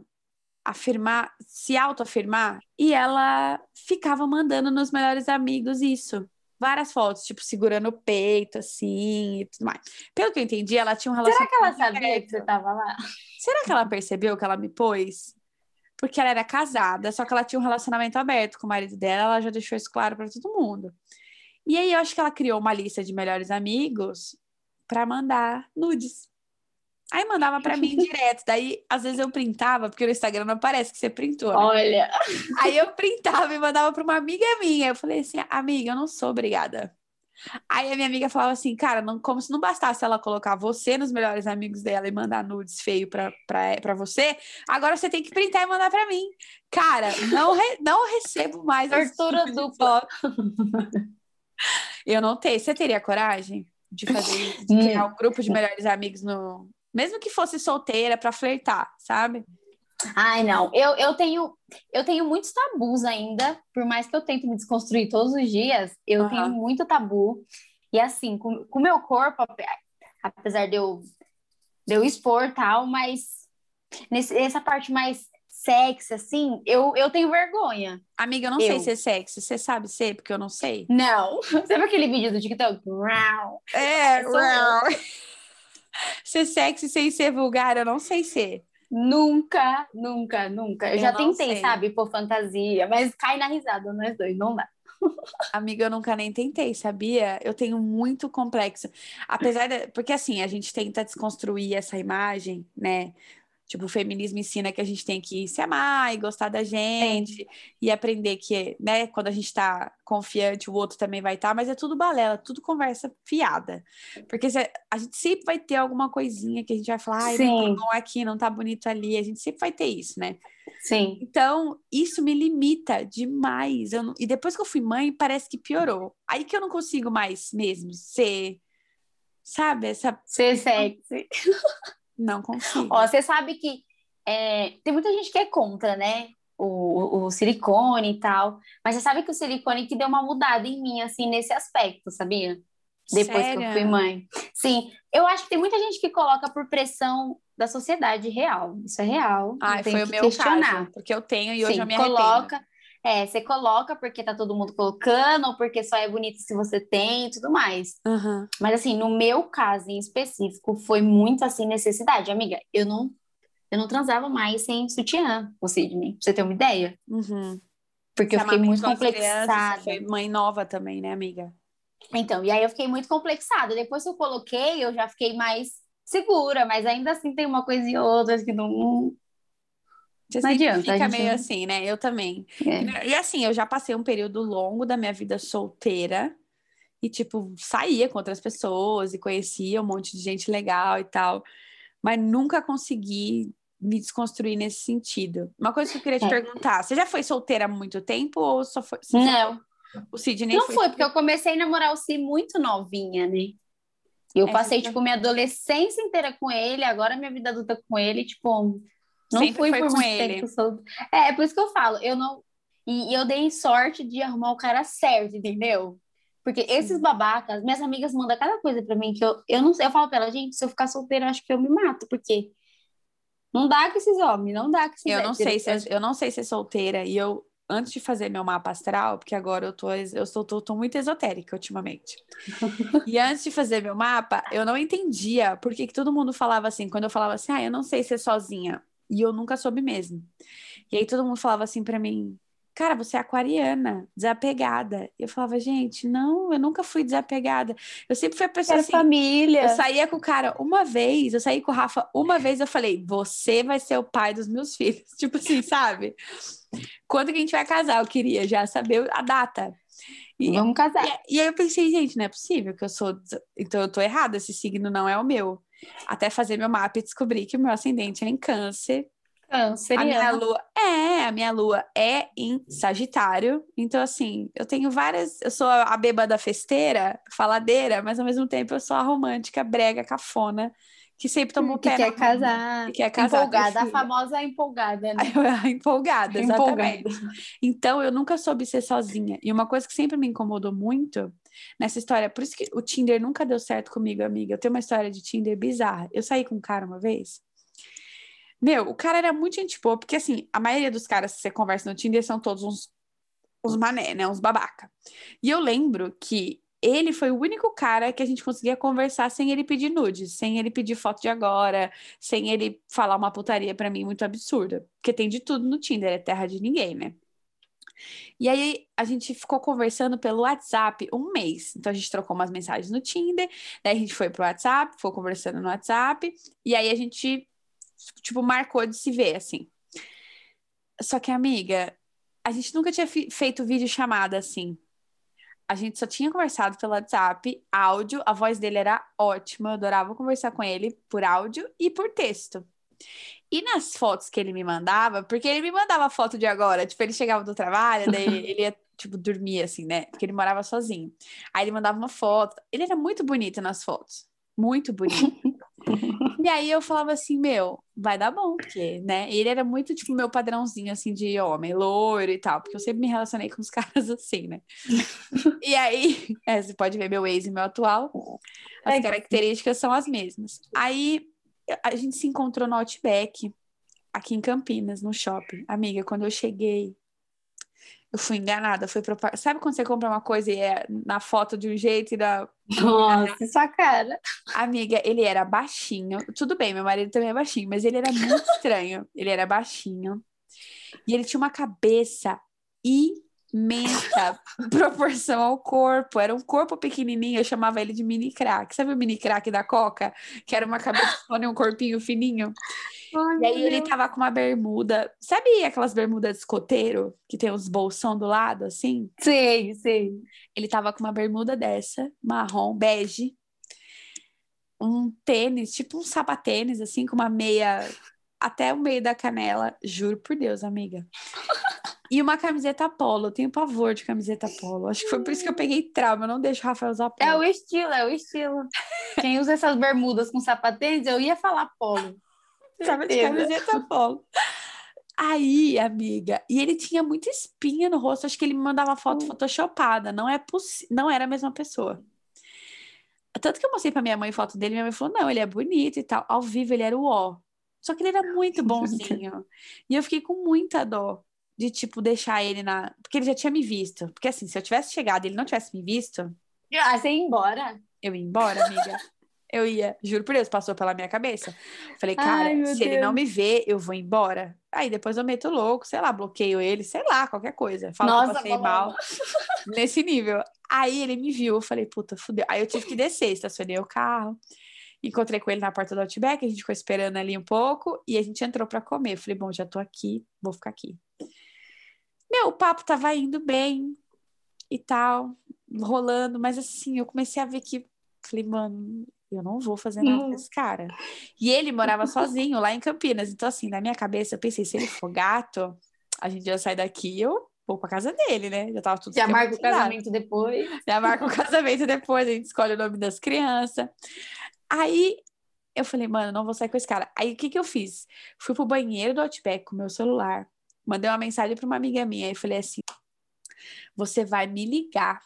afirmar, se autoafirmar, e ela ficava mandando nos melhores amigos isso. Várias fotos, tipo, segurando o peito, assim, e tudo mais. Pelo que eu entendi, ela tinha um Será relacionamento que ela sabia que você tava lá? Será que ela percebeu que ela me pôs? Porque ela era casada, só que ela tinha um relacionamento aberto com o marido dela, ela já deixou isso claro para todo mundo. E aí eu acho que ela criou uma lista de melhores amigos para mandar nudes. Aí mandava para mim direto, daí às vezes eu printava, porque no Instagram não aparece que você printou, né? Olha. Aí eu printava e mandava para uma amiga minha. Eu falei assim, amiga, eu não sou obrigada. Aí a minha amiga falava assim, cara, não, como se não bastasse ela colocar você nos melhores amigos dela e mandar nudes feio pra, pra, pra você, agora você tem que printar e mandar pra mim. Cara, não, re- não recebo mais esse Tortura tipo dupla. Eu não tenho. Você teria coragem de fazer isso? De criar um grupo de melhores amigos no. Mesmo que fosse solteira pra flertar, sabe? Ai, não. Eu, eu tenho eu tenho muitos tabus ainda, por mais que eu tente me desconstruir todos os dias, eu Aham. tenho muito tabu. E assim, com o meu corpo, ape- apesar de eu, de eu expor tal, mas nesse, nessa parte mais sexy, assim, eu, eu tenho vergonha. Amiga, eu não Eu. sei ser sexy. Você sabe ser? Porque eu não sei. Não. Sabe aquele vídeo do TikTok? É, eu. ser sexy sem ser vulgar, eu não sei ser. Nunca, nunca, nunca. Eu, Eu já tentei, sei. sabe, pôr fantasia, mas cai na risada, nós dois, não dá. Amiga, eu nunca nem tentei, sabia? Eu tenho muito complexo. Apesar de. Porque assim, a gente tenta desconstruir essa imagem, né? Tipo, o feminismo ensina que a gente tem que se amar e gostar da gente e aprender que, né, quando a gente tá confiante, o outro também vai estar, mas é tudo balela, tudo conversa fiada. Porque se- a gente sempre vai ter alguma coisinha que a gente vai falar, ai, não tá bom aqui, não tá bonito ali. A gente sempre vai ter isso, né? Sim. Então, isso me limita demais. Não- E depois que eu fui mãe, parece que piorou. Aí que eu não consigo mais mesmo ser, sabe? Essa. Ser sexy. Não consigo. Ó, você sabe que é, tem muita gente que é contra, né? O, o, silicone e tal. Mas você sabe que o silicone que deu uma mudada em mim, assim, nesse aspecto, sabia? Depois que eu Sério? fui mãe. Sim, eu acho que tem muita gente que coloca por pressão da sociedade real. Isso é real. Ah, foi o meu questionar. caso, porque eu tenho e hoje Sim, eu me coloca, É, você coloca porque tá todo mundo colocando, ou porque só é bonito se você tem e tudo mais. Uhum. Mas assim, no meu caso em específico, foi muito assim necessidade. Amiga, eu não, eu não transava mais sem sutiã, o Sidney, pra você ter uma ideia. Uhum. Porque você eu fiquei muito complexada. Crianças, foi mãe nova também, né, amiga? Então, e aí eu fiquei muito complexada. Depois que eu coloquei, eu já fiquei mais segura, mas ainda assim tem uma coisa e outra que não. Você não adianta. Fica meio assim, né? Eu também. É. E assim, eu já passei um período longo da minha vida solteira e, tipo, saía com outras pessoas e conhecia um monte de gente legal e tal, mas nunca consegui me desconstruir nesse sentido. Uma coisa que eu queria te é. perguntar: você já foi solteira há muito tempo ou só foi. Não. O Sidney Não foi, foi porque eu comecei a namorar o Cid muito novinha, né? Eu é, passei, tipo, minha adolescência inteira com ele, agora minha vida adulta com ele, tipo, não Sempre fui por com ele. Tempo. É, é por isso que eu falo, eu não. E, e, eu dei sorte de arrumar o cara certo, entendeu? Porque esses babacas, minhas amigas mandam cada coisa pra mim que eu, eu não sei. Eu falo pra ela, gente, se eu ficar solteira, acho que eu me mato, porque não dá com esses homens, não dá com esses eu não sei se é, Eu não sei ser solteira e eu antes de fazer meu mapa astral, porque agora eu tô, eu sou, tô, tô muito esotérica ultimamente. e antes de fazer meu mapa, eu não entendia por que, que todo mundo falava assim, quando eu falava assim, ah, eu não sei ser sozinha. E eu nunca soube mesmo. E aí todo mundo falava assim para mim, cara, você é aquariana, desapegada. E eu falava, gente, não, eu nunca fui desapegada. Eu sempre fui a pessoa Era assim. família. Eu saía com o cara uma vez, eu saí com o Rafa uma vez, eu falei, você vai ser o pai dos meus filhos. Tipo assim, sabe? Quando que a gente vai casar? Eu queria já saber a data. E, Vamos casar. E, e, aí eu pensei, gente, não é possível que eu sou. Então eu tô errada, esse signo não é o meu. Até fazer meu mapa e descobrir que o meu ascendente é em câncer. Câncer. A minha lua é, a minha lua é em Sagitário. Então, assim, eu tenho várias. Eu sou a bêbada festeira, faladeira, mas ao mesmo tempo eu sou a romântica, brega, cafona que sempre tomou que pé quer casar, que quer casar empolgada, a famosa empolgada, né? empolgada, exatamente. Empolgada. Então eu nunca soube ser sozinha. E uma coisa que sempre me incomodou muito nessa história, por isso que o Tinder nunca deu certo comigo, amiga. Eu tenho uma história de Tinder bizarra. Eu saí com um cara uma vez. Meu, o cara era muito gente boa, porque assim, a maioria dos caras que você conversa no Tinder são todos uns, uns mané, né? Uns babaca. E eu lembro que ele foi o único cara que a gente conseguia conversar sem ele pedir nudes, sem ele pedir foto de agora, sem ele falar uma putaria para mim muito absurda. Porque tem de tudo no Tinder, é terra de ninguém, né? E aí a gente ficou conversando pelo WhatsApp um mês. Então a gente trocou umas mensagens no Tinder, daí a gente foi pro WhatsApp, ficou conversando no WhatsApp, e aí a gente, tipo, marcou de se ver, assim. Só que, amiga, a gente nunca tinha feito vídeo chamada assim a gente só tinha conversado pelo WhatsApp, áudio, a voz dele era ótima, eu adorava conversar com ele por áudio e por texto. E nas fotos que ele me mandava, porque ele me mandava foto de agora, tipo, ele chegava do trabalho, daí ele ia, tipo, dormir assim, né? Porque ele morava sozinho. Aí ele mandava uma foto. Ele era muito bonito nas fotos. Muito bonito. E aí eu falava assim, meu, vai dar bom, porque, né? Ele era muito, tipo, meu padrãozinho, assim, de homem, loiro e tal, porque eu sempre me relacionei com os caras assim, né? e aí, é, você pode ver meu ex e meu atual, as é. características são as mesmas. Aí a gente se encontrou no Outback, aqui em Campinas, no shopping. Amiga, quando eu cheguei, eu fui enganada, fui pro... Sabe quando você compra uma coisa e é na foto de um jeito e da. Nossa, sua cara. Amiga, ele era baixinho. Tudo bem, meu marido também é baixinho, mas ele era muito estranho. Ele era baixinho. E ele tinha uma cabeça imensa proporção ao corpo. Era um corpo pequenininho, eu chamava ele de mini crack. Sabe o mini crack da Coca? Que era uma cabeça e um corpinho fininho. Ai, e aí ele tava com uma bermuda. Sabe aquelas bermudas de escoteiro que tem os bolsão do lado, assim? Sim, sim. Ele tava com uma bermuda dessa, marrom, bege. Um tênis, tipo um sapatênis, assim, com uma meia até o meio da canela. Juro por Deus, amiga. E uma camiseta polo. Eu tenho pavor de camiseta polo. Acho que foi por isso que eu peguei trauma. Eu não deixo o Rafael usar polo. É o estilo, é o estilo. Quem usa essas bermudas com sapatênis, eu ia falar polo. Tava de camiseta polo. Aí, amiga, e ele tinha muita espinha no rosto, acho que ele me mandava foto hum. photoshopada, não é não era a mesma pessoa. Tanto que eu mostrei pra minha mãe foto dele, minha mãe falou: não, ele é bonito e tal. Ao vivo ele era o ó. Só que ele era muito bonzinho. e eu fiquei com muita dó de, tipo, deixar ele na. Porque ele já tinha me visto. Porque assim, se eu tivesse chegado e ele não tivesse me visto. Ah, você ia embora? Eu ia embora, amiga. eu ia, juro por Deus, passou pela minha cabeça. Falei, cara, Ai, se Deus. ele não me vê, eu vou embora. Aí depois eu meto louco, sei lá, bloqueio ele, sei lá, qualquer coisa. Falo Nossa, que eu passei mal. nesse nível. Aí ele me viu, eu falei, puta, fudeu. Aí eu tive que descer, estacionei o carro. Encontrei com ele na porta do Outback, a gente ficou esperando ali um pouco e a gente entrou para comer. Eu falei, bom, já tô aqui, vou ficar aqui. Meu, o papo tava indo bem e tal, rolando, mas assim, eu comecei a ver que, falei, mano, eu não vou fazer nada com esse cara. E ele morava sozinho lá em Campinas. Então, assim, na minha cabeça, eu pensei, se ele for gato, a gente já sai daqui, eu vou pra casa dele, né? Já tava tudo Já marca o casamento depois. Já marca o casamento depois, a gente escolhe o nome das crianças. Aí eu falei, mano, não vou sair com esse cara. Aí o que que eu fiz? Fui pro banheiro do Outback com meu celular, mandei uma mensagem para uma amiga minha e falei assim: você vai me ligar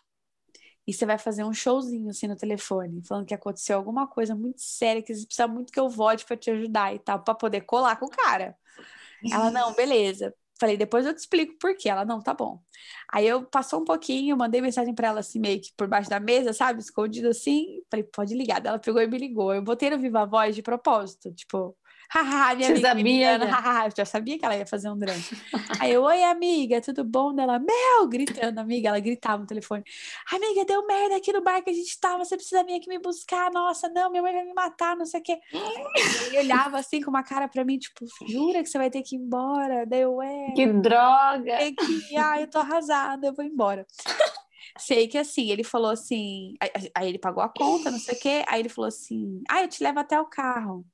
e você vai fazer um showzinho assim no telefone, falando que aconteceu alguma coisa muito séria, que você precisa muito que eu volte para te ajudar e tal, para poder colar com o cara. Ela, não, beleza. Falei, depois eu te explico por quê. Ela, não, tá bom. Aí eu passou um pouquinho, mandei mensagem para ela assim, meio que por baixo da mesa, sabe? Escondido assim. Falei, pode ligar. Ela pegou e me ligou. Eu botei no Viva Voz de propósito, tipo, haha, minha Você amiga sabia, haha, já sabia que ela ia fazer um drama. Aí eu, oi, amiga, tudo bom? Dela, Mel, gritando, amiga, ela gritava no telefone. Amiga, deu merda aqui no bar que a gente tava, você precisa vir aqui me buscar. Nossa, não, minha mãe vai me matar, não sei o quê. Ele olhava assim com uma cara pra mim, tipo, jura que você vai ter que ir embora? Daí eu, é. Que droga! É que, ai, eu tô arrasada, eu vou embora. Sei que assim, ele falou assim, aí ele pagou a conta, não sei o quê, aí ele falou assim, ah, eu te levo até o carro.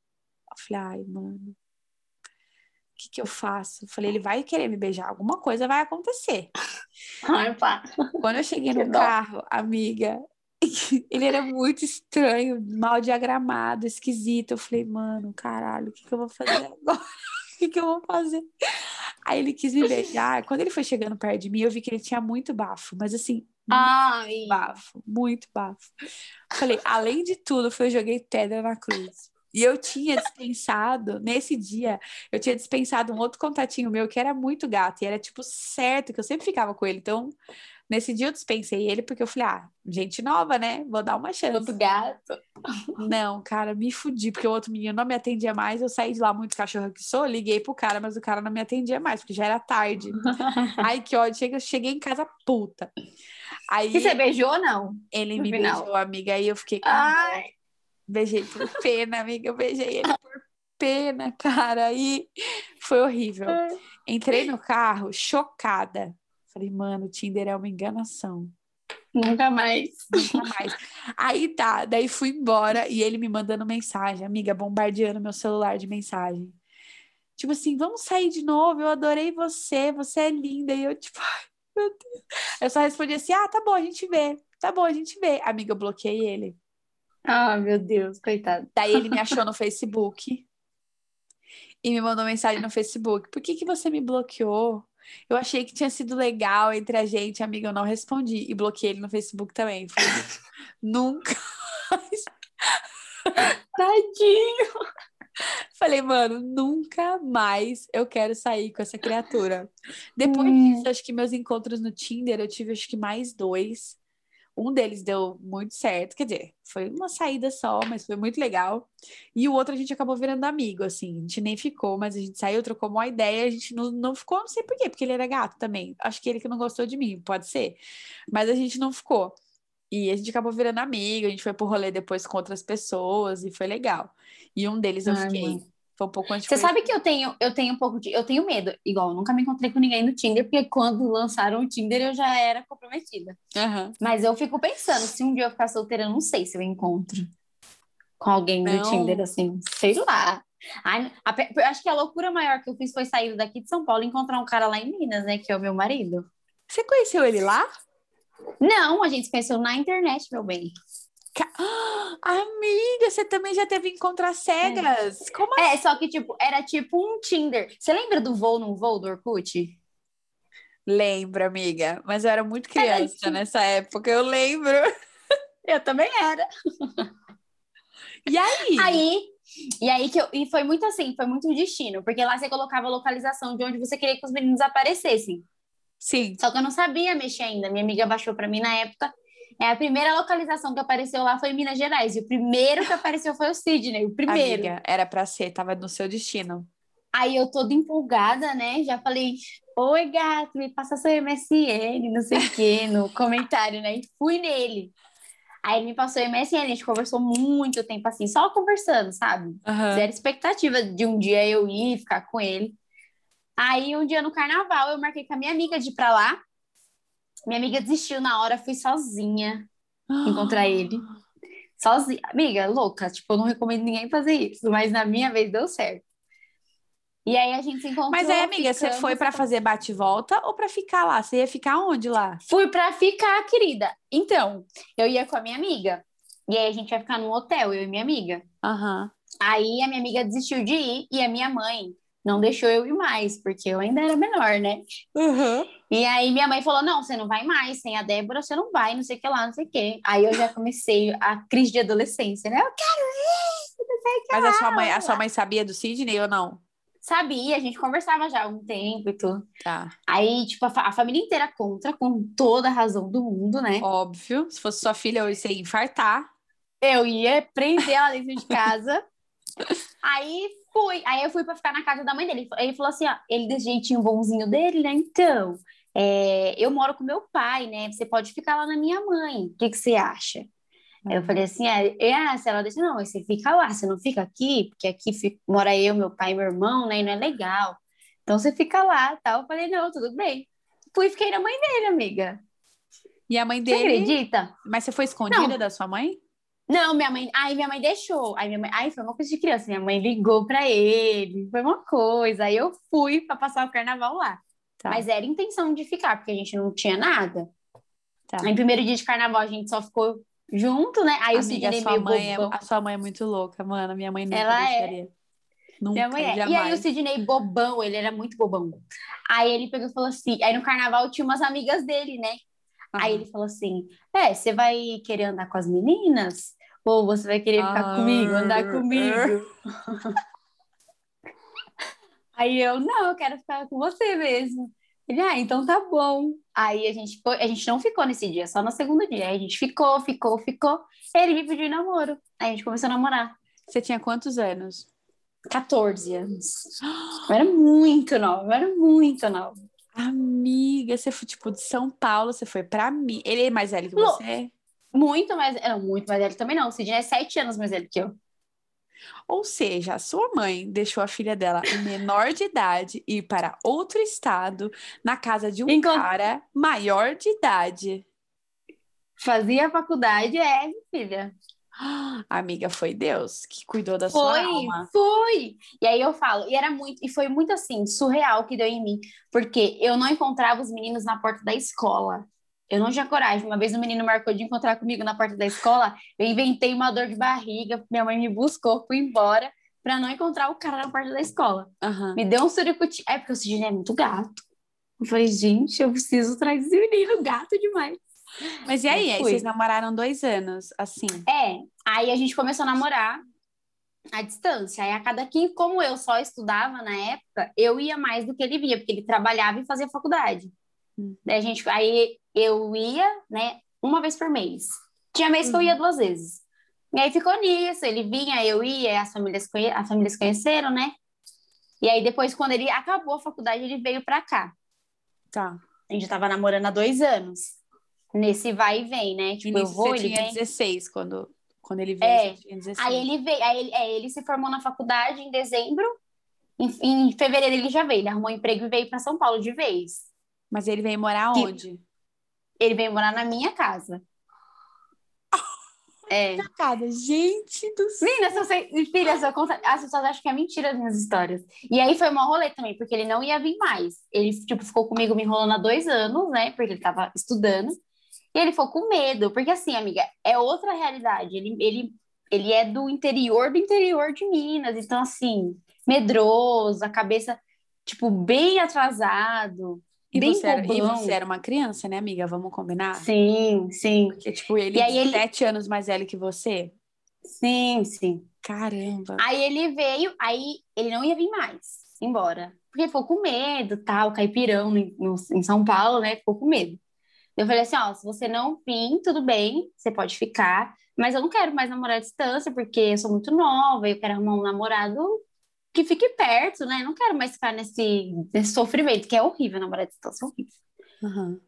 Eu falei, ai, mano, o que, que eu faço? Eu falei, ele vai querer me beijar, alguma coisa vai acontecer. Ai, pá. Quando eu cheguei no carro, amiga, ele era muito estranho, mal diagramado, esquisito. Eu falei, mano, caralho, o que, que eu vou fazer agora? O que, que eu vou fazer? Aí ele quis me beijar. Quando ele foi chegando perto de mim, eu vi que ele tinha muito bafo, mas assim, Ai. muito bafo, muito bafo. Falei, além de tudo, foi eu joguei pedra na cruz. E eu tinha dispensado, nesse dia, eu tinha dispensado um outro contatinho meu que era muito gato, e era tipo certo que eu sempre ficava com ele. Então, nesse dia eu dispensei ele porque eu falei, ah, gente nova, né? Vou dar uma chance. Outro gato. Não, cara, me fudi, porque o outro menino não me atendia mais. Eu saí de lá muito cachorro que sou, liguei pro cara, mas o cara não me atendia mais, porque já era tarde. Ai, que ódio. Cheguei, cheguei em casa puta. Aí, e você beijou ou não? Ele me final? beijou, amiga. Aí eu fiquei com. Ai. Beijei por pena, amiga. Eu beijei ele por pena, cara. Aí foi horrível. Entrei no carro chocada. Falei, mano, o Tinder é uma enganação. Nunca mais. Nunca mais. Aí tá, daí fui embora e ele me mandando mensagem, amiga, bombardeando meu celular de mensagem. Tipo assim, vamos sair de novo, eu adorei você, você é linda. E eu, tipo, ai, meu Deus. Eu só respondi assim: ah, tá bom, a gente vê. Tá bom, a gente vê. Amiga, eu bloqueei ele. Ah, meu Deus, coitado. Daí ele me achou no Facebook e me mandou mensagem no Facebook. Por que, que você me bloqueou? Eu achei que tinha sido legal entre a gente, amiga. Eu não respondi. E bloqueei ele no Facebook também. Falei, nunca mais. Tadinho. Falei, mano, nunca mais eu quero sair com essa criatura. Depois hum. disso, acho que meus encontros no Tinder, eu tive acho que mais dois. Um deles deu muito certo, quer dizer, foi uma saída só, mas foi muito legal. E o outro a gente acabou virando amigo, assim, a gente nem ficou, mas a gente saiu, trocou uma ideia, a gente não, não ficou, não sei por quê, porque ele era gato também. Acho que ele que não gostou de mim, pode ser. Mas a gente não ficou. E a gente acabou virando amigo, a gente foi pro rolê depois com outras pessoas e foi legal. E um deles eu Ai, fiquei. Mano. Foi um pouco antes. Você sabe que eu tenho, eu tenho um pouco de. Eu tenho medo. Igual, eu nunca me encontrei com ninguém no Tinder, porque quando lançaram o Tinder eu já era comprometida. Uhum. Mas eu fico pensando, se um dia eu ficar solteira, eu não sei se eu encontro com alguém não. no Tinder, assim. Sei lá. Ai, a, eu acho que a loucura maior que eu fiz foi sair daqui de São Paulo e encontrar um cara lá em Minas, né? Que é o meu marido. Você conheceu ele lá? Não, a gente se conheceu na internet, meu bem. Amiga, você também já teve encontrar cegas? É. Como assim? É, só que tipo, era tipo um Tinder. Você lembra do voo não voo do Orkut? Lembro, amiga, mas eu era muito criança era, nessa época, eu lembro. Eu também era. E aí? Aí, e aí que eu, e foi muito assim, foi muito destino, porque lá você colocava a localização de onde você queria que os meninos aparecessem. Sim. Só que eu não sabia mexer ainda. Minha amiga baixou para mim na época. É a primeira localização que apareceu lá foi em Minas Gerais. E o primeiro que apareceu foi o Sidney, o primeiro. Amiga, era pra ser, tava no seu destino. Aí eu toda empolgada, né? Já falei, oi gato, me passa seu MSN, não sei o quê, no comentário, né? E fui nele. Aí ele me passou o MSN, a gente conversou muito tempo assim, só conversando, sabe? Aham. Zero expectativa de um dia eu ir ficar com ele. Aí um dia no carnaval eu marquei com a minha amiga de ir pra lá. Minha amiga desistiu na hora, fui sozinha encontrar ele. Sozinha. Amiga, louca, tipo, eu não recomendo ninguém fazer isso, mas na minha vez deu certo. E aí a gente se encontrou. Mas aí, amiga, você ficamos, foi pra fazer bate-volta ou pra ficar lá? Você ia ficar onde lá? Fui pra ficar, querida. Então, eu ia com a minha amiga. E aí a gente ia ficar num hotel, eu e minha amiga. Aham. Aí a minha amiga desistiu de ir e a minha mãe não deixou eu ir mais, porque eu ainda era menor, né? Uhum. E aí minha mãe falou: não, você não vai mais, sem a Débora você não vai, não sei o que lá, não sei o que. Aí eu já comecei a crise de adolescência, né? Eu quero ir, não sei o que Mas lá. a sua mãe, a sua mãe sabia do Sidney ou não? Sabia, a gente conversava já há um tempo e tudo. Tá. Aí, tipo, a, fa- a família inteira contra, com toda a razão do mundo, né? Óbvio. Se fosse sua filha, eu ia infartar. Eu ia prender ela dentro de casa. Aí fui. Aí eu fui pra ficar na casa da mãe dele. Ele falou assim: ó, ele desse jeitinho bonzinho dele, né? Então, é, eu moro com meu pai, né? Você pode ficar lá na minha mãe. O que, que você acha? Aí eu falei assim: é, é, se ela disse, não, mas você fica lá, você não fica aqui, porque aqui fica- mora eu, meu pai e meu irmão, né? E não é legal. Então você fica lá, tal. Eu falei, não, tudo bem. Fui e fiquei na mãe dele, amiga. E a mãe Você dele. acredita? Mas você foi escondida Não. da sua mãe? Não, minha mãe. Aí minha mãe deixou. Aí minha mãe. Aí foi uma coisa de criança. Minha mãe ligou pra ele. Foi uma coisa. Aí eu fui pra passar o carnaval lá. Tá. Mas era intenção de ficar, porque a gente não tinha nada. Tá. Aí, primeiro dia de carnaval, a gente só ficou junto, né? Aí o Amiga, a Sidney sua, meio mãe é, bobão. a sua mãe é muito louca, mano. Minha mãe nunca Ela é. deixaria. Nunca, Minha mãe é. jamais. E aí o Sidney bobão, ele era muito bobão. Aí ele pegou e falou assim. Aí no carnaval tinha umas amigas dele, né? Aí Aham. ele falou assim: É, você vai querer andar com as meninas? Ou você vai querer ficar comigo, andar ah, comigo? Aí eu, não, eu quero ficar com você mesmo. Ele, ah, então tá bom. Aí a gente foi, a gente não ficou nesse dia, só no segundo dia. Aí a gente ficou, ficou, ficou. Ele me pediu namoro. Aí a gente começou a namorar. Você tinha quantos anos? 14 anos. Eu era muito nova, eu era muito nova. Amiga, você foi tipo de São Paulo, você foi pra mim. Ele é mais velho que você? Muito mais. Não, muito mais velho também não. O Sidney é sete anos mais velho que eu. Ou seja, a sua mãe deixou a filha dela menor de idade ir para outro estado na casa de um cara maior de idade. Fazia faculdade, é, filha. Amiga, foi Deus que cuidou da sua Foi, alma. foi. E aí eu falo, e era muito, e foi muito assim, surreal que deu em mim, porque eu não encontrava os meninos na porta da escola. Eu não tinha coragem. Uma vez o menino marcou de encontrar comigo na porta da escola, eu inventei uma dor de barriga, minha mãe me buscou, fui embora pra não encontrar o cara na porta da escola. Aham. Me deu um suricuti. É porque o Sidney é muito gato. Eu falei, gente, eu preciso trazer esse menino gato demais. Mas e aí? Aí vocês namoraram dois anos, assim. É, aí a gente começou a namorar à distância. Aí a cada quem, como eu só estudava na época, eu ia mais do que ele via, porque ele trabalhava e fazia faculdade. Hum. Daí a gente, aí eu ia, né, uma vez por mês. Tinha mês que eu ia duas vezes. E aí ficou nisso, ele vinha, eu ia, as famílias, conhe... as famílias conheceram, né? E aí depois, quando ele acabou a faculdade, ele veio pra cá. Tá. A gente tava namorando há dois anos. Nesse vai e vem, né? Tipo, eu vou, você ele tinha vem. 16 quando, quando ele veio, É. você tinha 16. Aí ele veio, aí ele, é, ele se formou na faculdade em dezembro. Em, em fevereiro ele já veio, ele arrumou emprego e veio para São Paulo de vez. Mas ele veio morar onde? Ele veio morar na minha casa. É. Cara, gente do céu. Menina, se você, filha, se eu contar, as pessoas acham que é mentira as minhas histórias. E aí foi um rolê também, porque ele não ia vir mais. Ele, tipo, ficou comigo me enrolando há dois anos, né? Porque ele tava estudando. E ele ficou com medo, porque assim, amiga, é outra realidade. Ele, ele, ele é do interior do interior de Minas, então assim, medroso, a cabeça, tipo, bem atrasado. E, bem você era, e você era uma criança, né, amiga? Vamos combinar? Sim, sim, Porque, tipo, ele aí ele- sete anos mais velho que você. sim, sim. Caramba. Aí ele veio, aí ele não ia vir mais embora. Porque ficou com medo, tal, caipirão no, no- em São Paulo, né? Ficou com medo. Eu falei assim, ó, se você não vir, tudo bem, você pode ficar, mas eu não quero mais namorar à distância, porque eu sou muito nova, eu quero arrumar um namorado que fique perto, né? Não quero mais ficar nesse, nesse sofrimento, que é horrível namorar à distância, é horrível. Aham.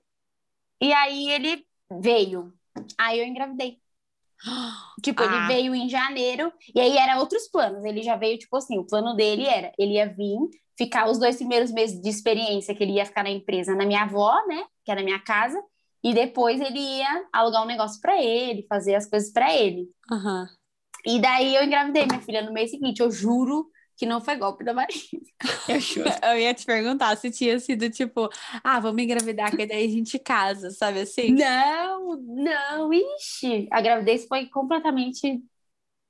E aí ele veio. Aí eu engravidei. Tipo, ele Ah. veio em janeiro, e aí era outros planos. Ele já veio, tipo assim, o plano dele era, ele ia vir, ficar os dois primeiros meses de experiência que ele ia ficar na empresa na minha avó, né, que era na minha casa, e depois ele ia alugar um negócio pra ele, fazer as coisas pra ele. Aham. E daí eu engravidei minha filha no mês seguinte, eu juro que não foi golpe da Maria. Eu ia te perguntar se tinha sido tipo, ah, vamos engravidar, que daí a gente casa, sabe assim? Não, não, ixi, a gravidez foi completamente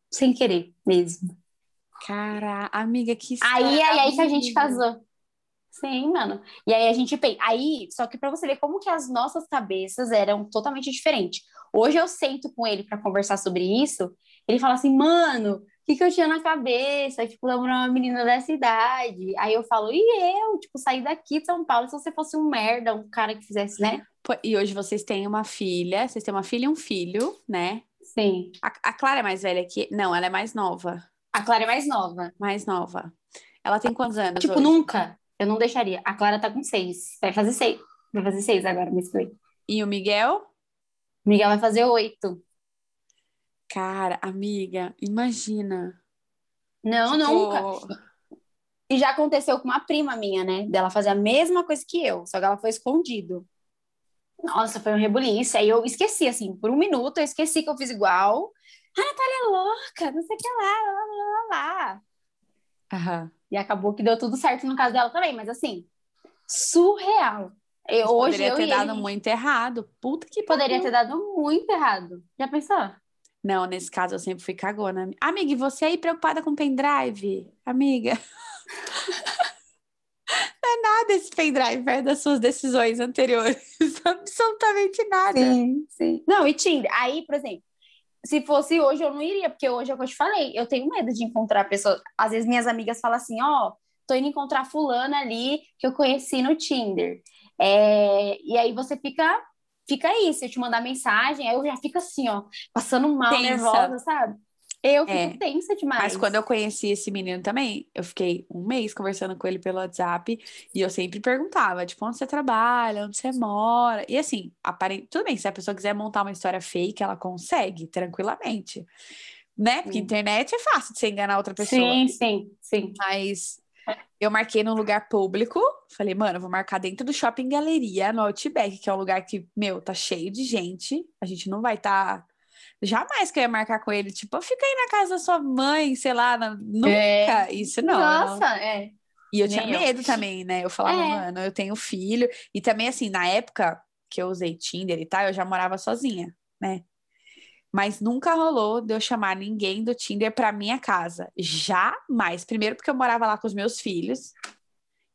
sem querer mesmo. Cara, amiga, que Aí, aí, aí que a gente casou. Sim, mano. E aí a gente pensa. Aí, só que pra você ver como que as nossas cabeças eram totalmente diferentes. Hoje eu sento com ele pra conversar sobre isso. Ele fala assim, mano, que, que eu tinha na cabeça? Tipo, namorar uma menina dessa idade. Aí eu falo, e eu? Tipo, sair daqui de São Paulo se você fosse um merda, um cara que fizesse, né? E hoje vocês têm uma filha, vocês têm uma filha e um filho, né? Sim. A, a Clara é mais velha que. Não, ela é mais nova. A Clara é mais nova. Mais nova. Ela tem quantos anos? Tipo, hoje? nunca. Eu não deixaria. A Clara tá com seis. Vai fazer seis. Vai fazer seis agora, que vem. E o Miguel? Miguel vai fazer oito. Cara, amiga, imagina. Não, Tipo, nunca. E já aconteceu com uma prima minha, né? Dela fazer a mesma coisa que eu, só que ela foi escondido. Nossa, foi um rebuliço. Aí eu esqueci, assim, por um minuto eu esqueci que eu fiz igual. A Natália é louca, não sei o que lá, lá, lá, lá, lá. E acabou que deu tudo certo no caso dela também, mas assim, surreal. Eu, hoje poderia eu ter dado ele muito errado. Puta que poderia pariu. ter dado muito errado. Já pensou? Não, nesse caso eu sempre fui cagona. Amiga, e você aí preocupada com pendrive? Amiga. Não é nada esse pendrive perto das suas decisões anteriores. Absolutamente nada. Sim, sim. Não, e Tinder. Aí, por exemplo, se fosse hoje, eu não iria, porque hoje é o que eu te falei, eu tenho medo de encontrar pessoas. Às vezes minhas amigas falam assim, ó, tô indo encontrar fulana ali que eu conheci no Tinder. É, E aí você fica, fica aí, se eu te mandar mensagem, aí eu já fico assim, ó, passando mal, Tensa. nervosa, sabe? Eu fico É. tensa demais. Mas quando eu conheci esse menino também, eu fiquei um mês conversando com ele pelo WhatsApp e eu sempre perguntava, tipo, onde você trabalha, onde você mora. E assim, aparent... tudo bem, se a pessoa quiser montar uma história fake, ela consegue, tranquilamente. Né? Porque Sim. internet é fácil de você enganar outra pessoa. Sim, sim, sim. Mas eu marquei num lugar público. Falei, mano, eu vou marcar dentro do Shopping Galeria, no Outback, que é um lugar que, meu, tá cheio de gente. A gente não vai estar. Jamais que eu ia marcar com ele, tipo, fica aí na casa da sua mãe, sei lá, na- nunca. É. Isso não. eu não- Nossa, é. E eu tinha nem eu. medo também, né? Eu falava, É. mano, eu tenho filho. E também, assim, na época que eu usei Tinder e tal, eu já morava sozinha, né? Mas nunca rolou de eu chamar ninguém do Tinder pra minha casa. Jamais. Primeiro porque eu morava lá com os meus filhos.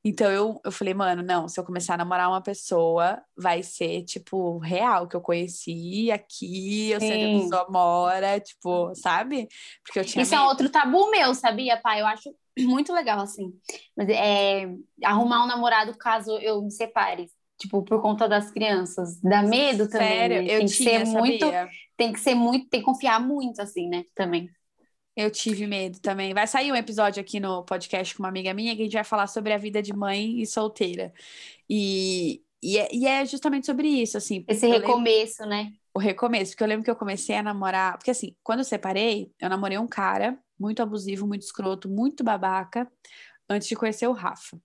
Então eu, eu falei, mano, não, se eu começar a namorar uma pessoa, vai ser, tipo, real, que eu conheci aqui, eu sei onde a Sim. pessoa mora, tipo, sabe? Porque eu tinha Isso é outro tabu meu, sabia, pai? Eu acho muito legal, assim. Mas é arrumar um namorado caso eu me separe. Tipo, por conta das crianças. Dá medo também. Sério, né? eu tem que tinha, ser muito. Tem que ser muito, tem que confiar muito, assim, né? Também. Eu tive medo também. Vai sair um episódio aqui no podcast com uma amiga minha que a gente vai falar sobre a vida de mãe e solteira. E, e, é, e é justamente sobre isso, assim. Esse eu lembro- recomeço, né? o recomeço, porque eu lembro que eu comecei a namorar. Porque assim, quando eu separei, eu namorei um cara muito abusivo, muito escroto, muito babaca, antes de conhecer o Rafa.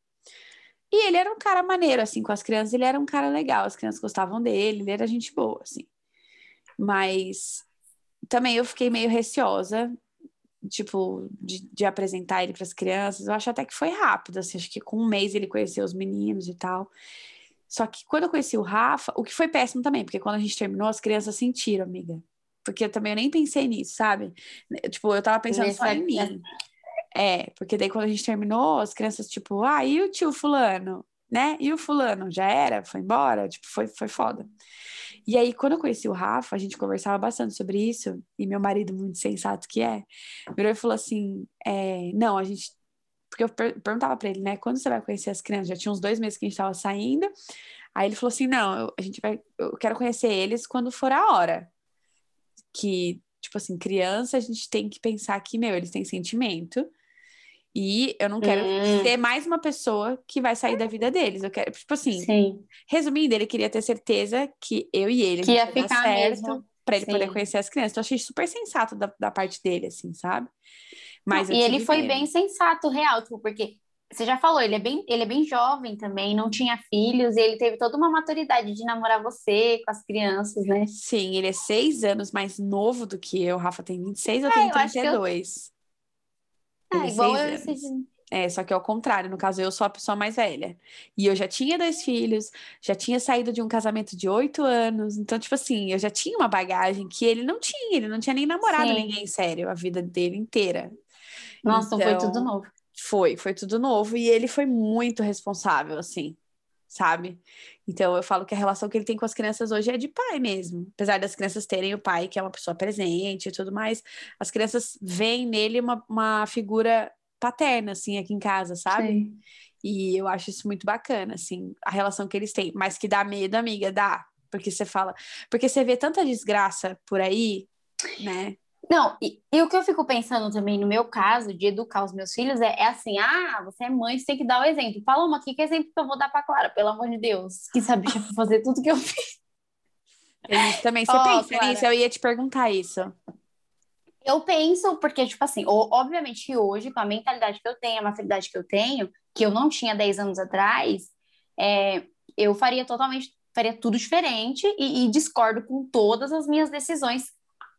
E ele era um cara maneiro, assim, com as crianças, ele era um cara legal, as crianças gostavam dele, ele era gente boa, assim. Mas também eu fiquei meio receosa, tipo, de, de apresentar ele para as crianças. Eu acho até que foi rápido, assim, acho que com um mês ele conheceu os meninos e tal. Só que quando eu conheci o Rafa, o que foi péssimo também, porque quando a gente terminou, as crianças sentiram, amiga. Porque eu também eu nem pensei nisso, sabe? Tipo, eu tava pensando só Nessa- em mim. É, porque daí quando a gente terminou, as crianças, tipo, ah, e o tio fulano? Né? E o fulano já era, foi embora, tipo, foi, foi foda. E aí, quando eu conheci o Rafa, a gente conversava bastante sobre isso, e meu marido, muito sensato que é, virou e falou assim: é, não, a gente. Porque eu per perguntava pra ele, né? Quando você vai conhecer as crianças? Já tinha uns dois meses que a gente tava saindo. Aí ele falou assim: não, eu, a gente vai. Eu quero conhecer eles quando for a hora. Que, tipo assim, criança, a gente tem que pensar que, meu, eles têm sentimento. E eu não quero hum. ser mais uma pessoa que vai sair da vida deles. Eu quero, tipo assim, Sim. resumindo, ele queria ter certeza que eu e ele que ia ficar certo para ele Sim. poder conhecer as crianças. Então, eu achei super sensato da, da parte dele, assim, sabe? Mas não, e ele foi medo. bem sensato, real, tipo, porque você já falou, ele é bem, ele é bem jovem também, não tinha filhos, e ele teve toda uma maturidade de namorar você com as crianças, né? Sim, ele é seis anos mais novo do que eu. Rafa tem 26, eu é, tenho 32. É, igual eu. É, só que é o contrário, no caso, eu sou a pessoa mais velha. E eu já tinha dois filhos, já tinha saído de um casamento de oito anos. Então, tipo assim, eu já tinha uma bagagem que ele não tinha, ele não tinha nem namorado Sim. ninguém sério a vida dele inteira. Nossa, então, foi tudo então, novo. Foi, foi tudo novo. E ele foi muito responsável, assim, sabe? Então eu falo que a relação que ele tem com as crianças hoje é de pai mesmo. Apesar das crianças terem o pai, que é uma pessoa presente e tudo mais, as crianças veem nele uma, uma figura paterna, assim, aqui em casa, sabe? Sim. E eu acho isso muito bacana, assim, a relação que eles têm. Mas que dá medo, amiga, dá. Porque você fala. Porque você vê tanta desgraça por aí, né? Não, e, e, o que eu fico pensando também no meu caso de educar os meus filhos é, é assim: ah, você é mãe, você tem que dar o exemplo. Fala uma aqui, que exemplo que eu vou dar pra Clara, pelo amor de Deus? Que sabe fazer tudo que eu fiz. Isso também. Você oh, pensa Clara. nisso? Eu ia te perguntar isso. Eu penso, porque, tipo assim, obviamente que hoje, com a mentalidade que eu tenho, a maturidade que eu tenho, que eu não tinha 10 anos atrás, é, eu faria totalmente, faria tudo diferente e, e discordo com todas as minhas decisões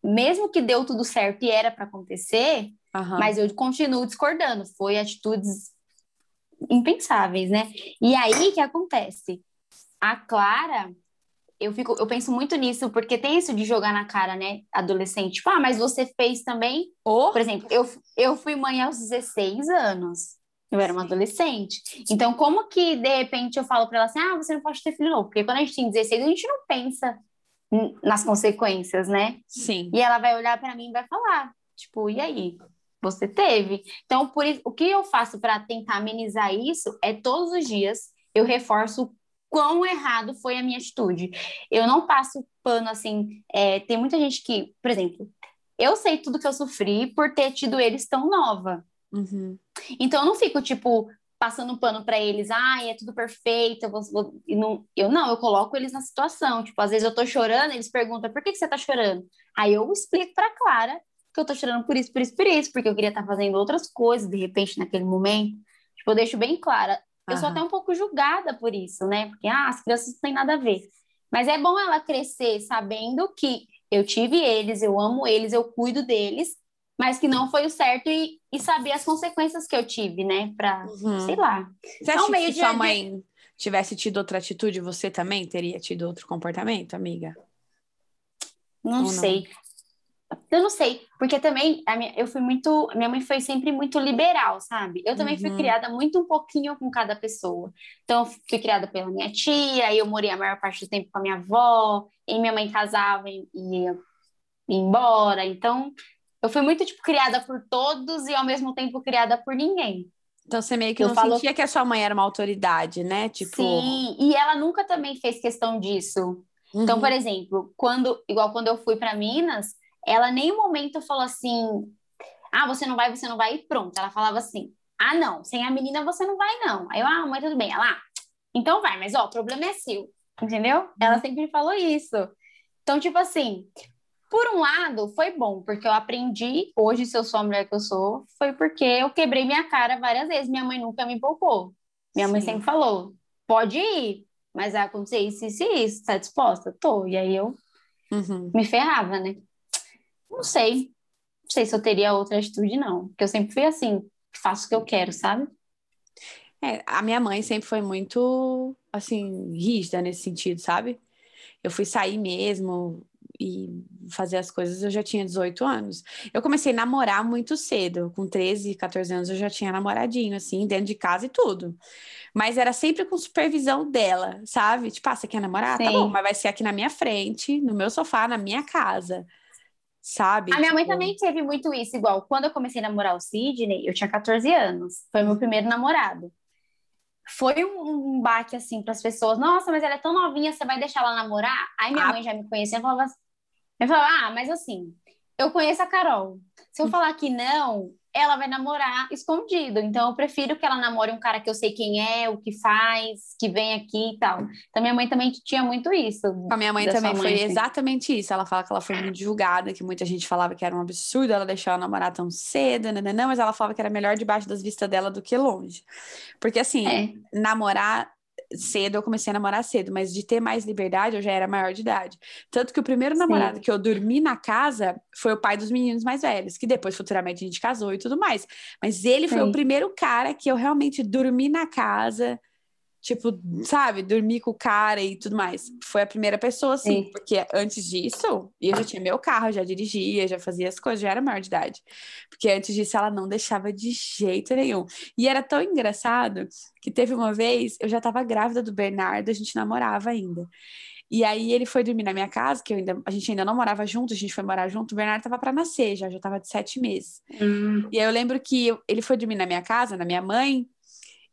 mesmo que deu tudo certo e era para acontecer, uhum. mas eu continuo discordando. Foi atitudes impensáveis, né? E aí que acontece? A Clara, eu fico, eu penso muito nisso porque tem isso de jogar na cara, né, adolescente. Tipo, ah, mas você fez também? Oh. Por exemplo, eu, eu fui mãe aos 16 anos. Eu era uma adolescente. Então, como que de repente eu falo para ela assim: "Ah, você não pode ter filho novo"? Porque quando a gente tem 16, a gente não pensa nas consequências, né? Sim. E ela vai olhar para mim e vai falar, tipo, e aí? Você teve? Então, por isso, o que eu faço para tentar amenizar isso é todos os dias eu reforço quão errado foi a minha atitude. Eu não passo pano assim. É, tem muita gente que, por exemplo, eu sei tudo que eu sofri por ter tido eles tão nova. Uhum. Então eu não fico tipo, passando pano para eles, ai, é tudo perfeito, eu, vou, vou, não, eu não, eu coloco eles na situação, tipo, às vezes eu tô chorando, eles perguntam, por que, que você tá chorando? Aí eu explico pra Clara que eu tô chorando por isso, por isso, por isso, porque eu queria estar tá fazendo outras coisas, de repente, naquele momento, tipo, eu deixo bem clara, eu sou até um pouco julgada por isso, né, porque, ah, as crianças não têm nada a ver, mas é bom ela crescer sabendo que eu tive eles, eu amo eles, eu cuido deles, mas que não foi o certo e, e saber as consequências que eu tive, né? Pra, uhum. sei lá. Você acha meio que se sua mãe tivesse tido outra atitude, você também teria tido outro comportamento, amiga? Não Ou sei. Não? Eu não sei, porque também minha, eu fui muito. Minha mãe foi sempre muito liberal, sabe? Eu também uhum. fui criada muito um pouquinho com cada pessoa. Então, eu fui criada pela minha tia, eu morei a maior parte do tempo com a minha avó, e minha mãe casava e ia embora. Então, eu fui muito, tipo, criada por todos e ao mesmo tempo criada por ninguém. Então você meio que eu não falo... sentia que a sua mãe era uma autoridade, né? Tipo... Sim, e ela nunca também fez questão disso. Uhum. Então, por exemplo, quando, igual quando eu fui para Minas, ela nem um momento falou assim: "Ah, você não vai, você não vai" e pronto. Ela falava assim: "Ah, não, sem a menina você não vai não". Aí eu: "Ah, mãe, tudo bem". Ela: ah, "Então vai, mas ó, o problema é seu". Entendeu? Uhum. Ela sempre falou isso. Então, tipo assim, por um lado, foi bom, porque eu aprendi, hoje, se eu sou a mulher que eu sou, foi porque eu quebrei minha cara várias vezes. Minha mãe nunca me poupou. Minha Sim. mãe sempre falou: pode ir, mas vai acontecer isso, isso e isso. Tá disposta? Tô. E aí eu uhum. me ferrava, né? Não sei. Não sei se eu teria outra atitude, não. Porque eu sempre fui assim, faço o que eu quero, sabe? É, a minha mãe sempre foi muito, assim, rígida nesse sentido, sabe? Eu fui sair mesmo, e fazer as coisas, eu já tinha 18 anos. Eu comecei a namorar muito cedo, com 13, 14 anos eu já tinha namoradinho, assim, dentro de casa e tudo. Mas era sempre com supervisão dela, sabe? Tipo, ah, você quer namorar? Sim. Tá bom, mas vai ser aqui na minha frente, no meu sofá, na minha casa. Sabe? A minha tipo... mãe também teve muito isso, igual quando eu comecei a namorar o Sidney, eu tinha 14 anos, foi meu primeiro namorado foi um, um baque assim para as pessoas. Nossa, mas ela é tão novinha, você vai deixar ela namorar? Aí minha ah. mãe já me conhecia e falava, eu falava, ah, mas assim, eu conheço a Carol. Se eu falar que não, ela vai namorar escondido. Então, eu prefiro que ela namore um cara que eu sei quem é, o que faz, que vem aqui e tal. Então, minha mãe também tinha muito isso. A minha mãe também mãe, foi assim. exatamente isso. Ela fala que ela foi muito julgada, que muita gente falava que era um absurdo ela deixar ela namorar tão cedo, né, né, não, mas ela falava que era melhor debaixo das vistas dela do que longe. Porque, assim, é. namorar cedo, eu comecei a namorar cedo, mas de ter mais liberdade, eu já era maior de idade. Tanto que o primeiro namorado Sim. que eu dormi na casa foi o pai dos meninos mais velhos, que depois futuramente a gente casou e tudo mais. Mas ele Sim. foi o primeiro cara que eu realmente dormi na casa tipo, sabe, dormir com o cara e tudo mais. Foi a primeira pessoa, assim, Sim. porque antes disso, eu já tinha meu carro, já dirigia, já fazia as coisas, já era maior de idade. Porque antes disso ela não deixava de jeito nenhum. E era tão engraçado que teve uma vez, eu já tava grávida do Bernardo, a gente namorava ainda. E aí ele foi dormir na minha casa, que eu ainda, a gente ainda não morava junto, a gente foi morar junto, o Bernardo tava para nascer já, já tava de sete meses. Hum. E aí eu lembro que ele foi dormir na minha casa, na minha mãe,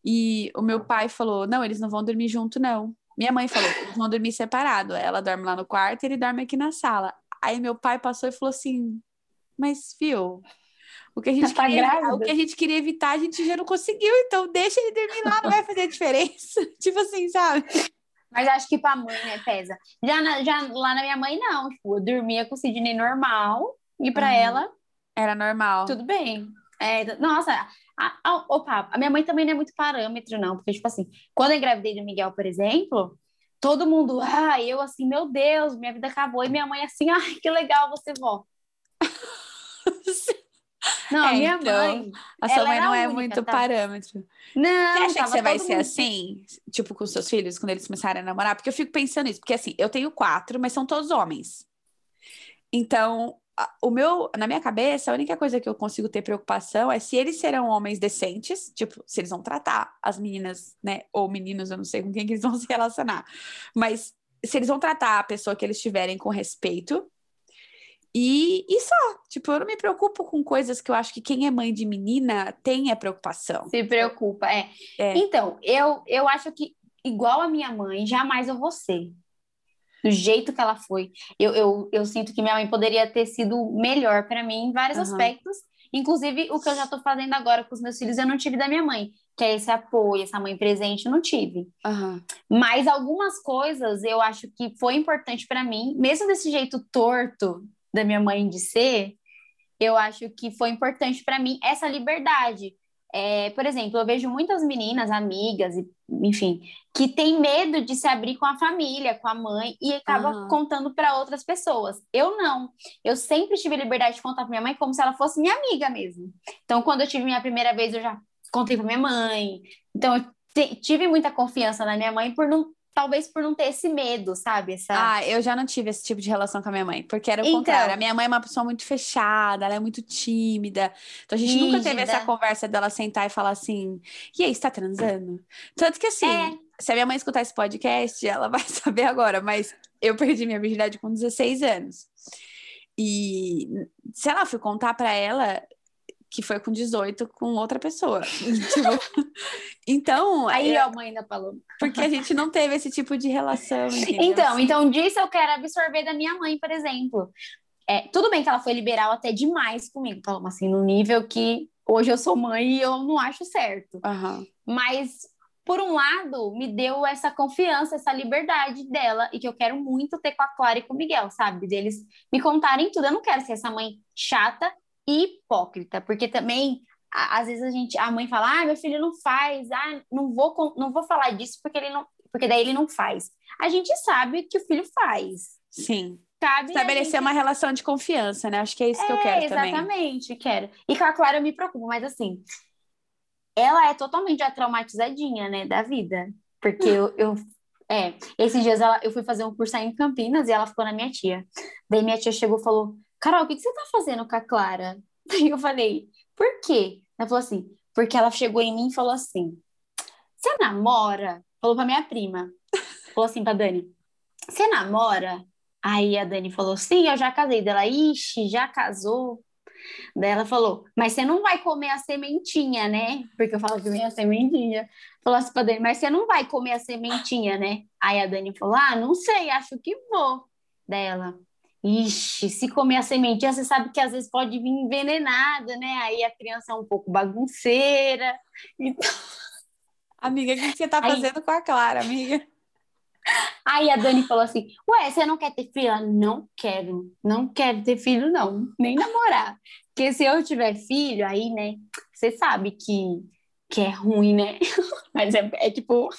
e o meu pai falou: não, eles não vão dormir junto, não. Minha mãe falou: eles vão dormir separado. Ela dorme lá no quarto e ele dorme aqui na sala. Aí meu pai passou e falou assim: mas, fio, o que a gente, tá queria, o que a gente queria evitar, a gente já não conseguiu, então deixa ele dormir lá, não vai fazer diferença. tipo assim, sabe? Mas acho que pra mãe, né, pesa. Já, na, já lá na minha mãe, não. Tipo, eu dormia com o Sidney normal e pra uhum. ela. Era normal. Tudo bem. É, nossa, a, a, opa, a minha mãe também não é muito parâmetro, não, porque, tipo assim, quando eu engravidei do Miguel, por exemplo, todo mundo, ah, eu assim, meu Deus, minha vida acabou, e minha mãe assim, ai, que legal você vó. Não, é, minha então, mãe. A sua mãe não é única, muito tá? parâmetro. Não, você acha que você vai ser assim, tipo, com seus filhos, quando eles começarem a namorar? Porque eu fico pensando isso, porque assim, eu tenho quatro, mas são todos homens. Então, o meu, na minha cabeça, a única coisa que eu consigo ter preocupação é se eles serão homens decentes, tipo, se eles vão tratar as meninas, né, ou meninos, eu não sei com quem que eles vão se relacionar, mas se eles vão tratar a pessoa que eles tiverem com respeito. E, e só, tipo, eu não me preocupo com coisas que eu acho que quem é mãe de menina tem a preocupação. Se preocupa, é. é. Então, eu, eu acho que, igual a minha mãe, jamais eu vou ser do jeito que ela foi. Eu, eu, eu sinto que minha mãe poderia ter sido melhor para mim em vários uhum. aspectos. Inclusive, o que eu já estou fazendo agora com os meus filhos, eu não tive da minha mãe, que é esse apoio, essa mãe presente, eu não tive. Uhum. Mas algumas coisas eu acho que foi importante para mim, mesmo desse jeito torto da minha mãe de ser, eu acho que foi importante para mim essa liberdade. É, por exemplo, eu vejo muitas meninas, amigas, enfim, que têm medo de se abrir com a família, com a mãe, e acaba uhum. contando para outras pessoas. Eu não. Eu sempre tive liberdade de contar para minha mãe como se ela fosse minha amiga mesmo. Então, quando eu tive minha primeira vez, eu já contei para minha mãe. Então, eu tive muita confiança na minha mãe por não talvez por não ter esse medo, sabe? Essa... Ah, eu já não tive esse tipo de relação com a minha mãe, porque era o então... contrário. A minha mãe é uma pessoa muito fechada, ela é muito tímida. Então a gente Rígida. nunca teve essa conversa dela sentar e falar assim: e aí, está transando? Tanto que assim. É. Se a minha mãe escutar esse podcast, ela vai saber agora, mas eu perdi minha virgindade com 16 anos. E, sei lá, fui contar para ela, que foi com 18 com outra pessoa. tipo, então. Aí é, a mãe da Paloma. Porque a gente não teve esse tipo de relação. Entendeu? Então, assim. então disso eu quero absorver da minha mãe, por exemplo. É, tudo bem que ela foi liberal até demais comigo, Paloma, assim, no nível que hoje eu sou mãe e eu não acho certo. Uhum. Mas, por um lado, me deu essa confiança, essa liberdade dela, e que eu quero muito ter com a Clara e com o Miguel, sabe? Deles me contarem tudo. Eu não quero ser essa mãe chata hipócrita, porque também às vezes a gente, a mãe fala, ah, meu filho não faz, ah, não vou, não vou falar disso porque ele não, porque daí ele não faz. A gente sabe que o filho faz. Sim. Cabe Estabelecer gente... uma relação de confiança, né? Acho que é isso é, que eu quero exatamente, também. Exatamente, quero. E com a Clara eu me preocupo, mas assim, ela é totalmente a traumatizadinha, né, da vida. Porque eu, eu É, esses dias ela, eu fui fazer um curso aí em Campinas e ela ficou na minha tia. Daí minha tia chegou e falou: Carol, o que, que você tá fazendo com a Clara? Daí eu falei: Por quê? Ela falou assim: Porque ela chegou em mim e falou assim: Você namora? Falou pra minha prima. Falou assim pra Dani: Você namora? Aí a Dani falou: Sim, eu já casei. Dela, ixi, já casou. Daí ela falou, mas você não vai comer a sementinha, né? Porque eu falo que vem a sementinha. Falou assim pra Dani, mas você não vai comer a sementinha, né? Aí a Dani falou, ah, não sei, acho que vou. Daí ela, ixi, se comer a sementinha, você sabe que às vezes pode vir envenenada, né? Aí a criança é um pouco bagunceira. Então... Amiga, o que você tá fazendo Aí... com a Clara, amiga? Aí a Dani falou assim: Ué, você não quer ter filho? Ela, não quero, não quero ter filho, não, nem namorar. Porque se eu tiver filho, aí, né, você sabe que, que é ruim, né? Mas é, é tipo.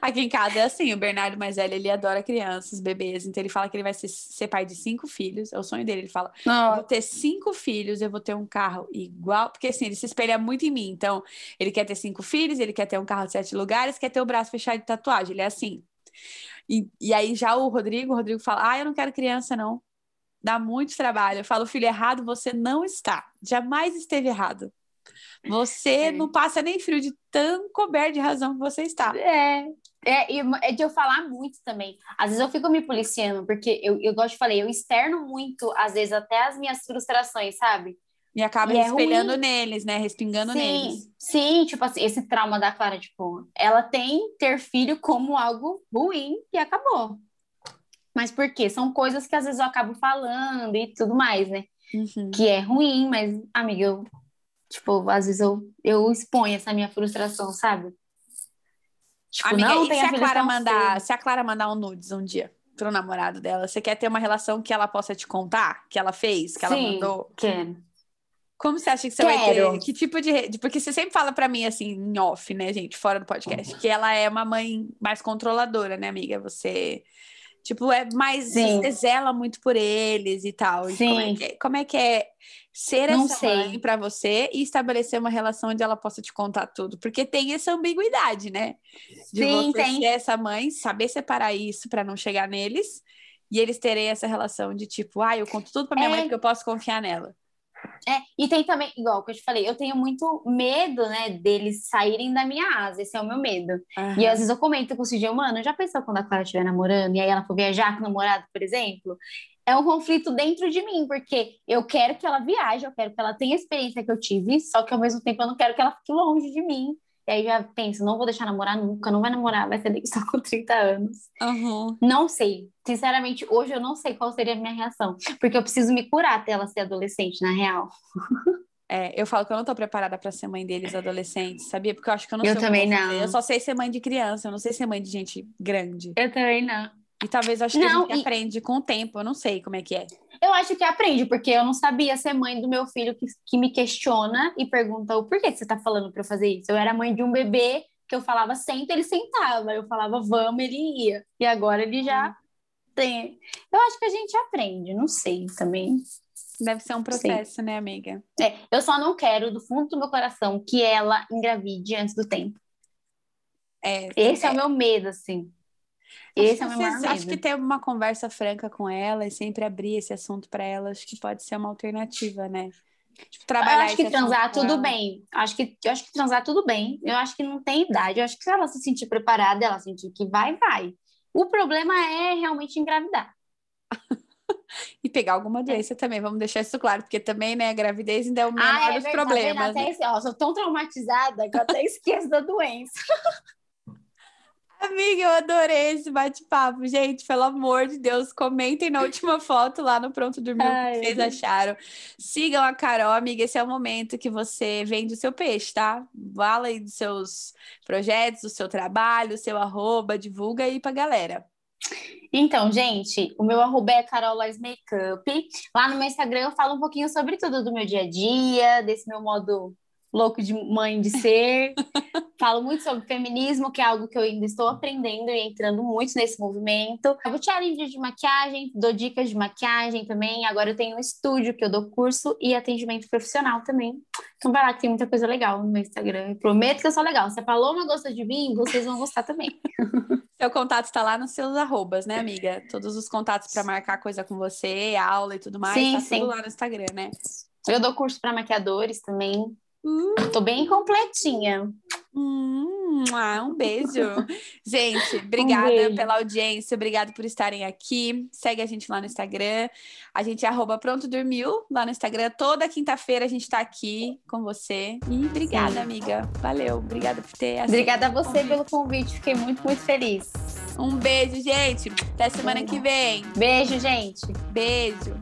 Aqui em casa é assim, o Bernardo mais velho, ele adora crianças, bebês, então ele fala que ele vai ser, ser pai de cinco filhos, é o sonho dele, ele fala, eu vou ter cinco filhos, eu vou ter um carro igual, porque assim, ele se espelha muito em mim, então ele quer ter cinco filhos, ele quer ter um carro de sete lugares, quer ter o braço fechado de tatuagem, ele é assim, e, e aí já o Rodrigo, o Rodrigo fala: Ah, eu não quero criança, não. Dá muito trabalho. Eu falo, filho, errado você não está. Jamais esteve errado. Você é. não passa nem frio de tão coberto de razão que você está. É, é, é de eu falar muito também. Às vezes eu fico me policiando, porque eu, eu gosto de falar, eu externo muito, às vezes, até as minhas frustrações, sabe? E acaba e é espelhando é neles, né? Respingando sim, neles. Sim, tipo assim, esse trauma da Clara, tipo, ela tem ter filho como algo ruim e acabou. Mas por quê? São coisas que às vezes eu acabo falando e tudo mais, né? Uhum. Que é ruim, mas, amiga, eu, tipo, às vezes eu, eu exponho essa minha frustração, sabe? Tipo, amiga, não, e se a Clara mandar, se a Clara mandar um nudes um dia pro namorado dela, você quer ter uma relação que ela possa te contar, que ela fez, que ela Sim, mandou? Quero. Como você acha que você Quero. vai ter? Que tipo de rede? Porque você sempre fala para mim, assim, em off, né, gente, fora do podcast, que ela é uma mãe mais controladora, né, amiga? Você, tipo, é mais. Sim. Você zela muito por eles e tal. Sim. Como é, que é, como é que é ser Não essa sei. mãe para você e estabelecer uma relação onde ela possa te contar tudo? Porque tem essa ambiguidade, né? De Sim, você tem. ser essa mãe, saber separar isso para não chegar neles. E eles terem essa relação de tipo, ah, eu conto tudo pra minha é. mãe porque eu posso confiar nela. É, e tem também, igual que eu te falei, eu tenho muito medo, né, deles saírem da minha asa, esse é o meu medo. Uhum. E às vezes eu comento com o CJ, mano, já pensou quando a Clara estiver namorando e aí ela for viajar com o namorado, por exemplo? É um conflito dentro de mim, porque eu quero que ela viaje, eu quero que ela tenha a experiência que eu tive, só que ao mesmo tempo eu não quero que ela fique longe de mim. E aí já penso, não vou deixar namorar nunca, não vai namorar, vai ser só com 30 anos. Uhum. Não sei. Sinceramente, hoje eu não sei qual seria a minha reação. Porque eu preciso me curar até ela ser adolescente, na real. É, eu falo que eu não tô preparada para ser mãe deles adolescentes, sabia? Porque eu acho que eu não eu sei. Eu também não. Eu só sei ser mãe de criança, eu não sei ser mãe de gente grande. Eu também não. E talvez eu acho que não, a gente e... aprende com o tempo, eu não sei como é que é. Eu acho que aprende, porque eu não sabia ser mãe do meu filho que, que me questiona e pergunta o porquê que você tá falando para eu fazer isso. Eu era mãe de um bebê que eu falava senta, ele sentava. Eu falava vamos, ele ia. E agora ele já tem. Eu acho que a gente aprende, não sei também. Deve ser um processo, Sim. né, amiga? É, eu só não quero, do fundo do meu coração, que ela engravide antes do tempo. É, Esse é, é o meu medo, assim. Esse acho, é o meu acho que ter uma conversa franca com ela e sempre abrir esse assunto para ela, acho que pode ser uma alternativa, né? Tipo, trabalhar eu acho que transar tudo bem. Acho que, eu acho que transar tudo bem. Eu acho que não tem idade. Eu acho que se ela se sentir preparada, ela sentir que vai, vai. O problema é realmente engravidar. e pegar alguma doença é. também, vamos deixar isso claro, porque também, né, a gravidez ainda é o menor ah, é dos verdade, problemas. Tá até esse, ó, sou tão traumatizada que eu até esqueço da doença. Amiga, eu adorei esse bate-papo. Gente, pelo amor de Deus, comentem na última foto lá no Pronto Dormir o que vocês acharam. Sigam a Carol, amiga. Esse é o momento que você vende o seu peixe, tá? Fala aí dos seus projetos, do seu trabalho, seu arroba, divulga aí pra galera. Então, gente, o meu arroba é Carol Makeup. Lá no meu Instagram eu falo um pouquinho sobre tudo do meu dia a dia, desse meu modo louco de mãe de ser. Falo muito sobre feminismo, que é algo que eu ainda estou aprendendo e entrando muito nesse movimento. Eu vou challenge de maquiagem, dou dicas de maquiagem também. Agora eu tenho um estúdio que eu dou curso e atendimento profissional também. Então vai lá que tem muita coisa legal no meu Instagram. Eu prometo que eu sou legal. Se a Paloma gosta de mim, vocês vão gostar também. Seu contato está lá nos seus arrobas, né, amiga? Todos os contatos para marcar coisa com você, aula e tudo mais, sim, tá sim. tudo lá no Instagram, né? Eu dou curso para maquiadores também. Uh. Tô bem completinha. Hum, um beijo. gente, obrigada um pela audiência, obrigada por estarem aqui. Segue a gente lá no Instagram. A gente é arroba pronto dormiu lá no Instagram. Toda quinta-feira a gente tá aqui com você. E obrigada, Sim. amiga. Valeu, obrigada por ter Obrigada a você pelo convite, fiquei muito, muito feliz. Um beijo, gente. Até semana que vem. Beijo, gente. Beijo.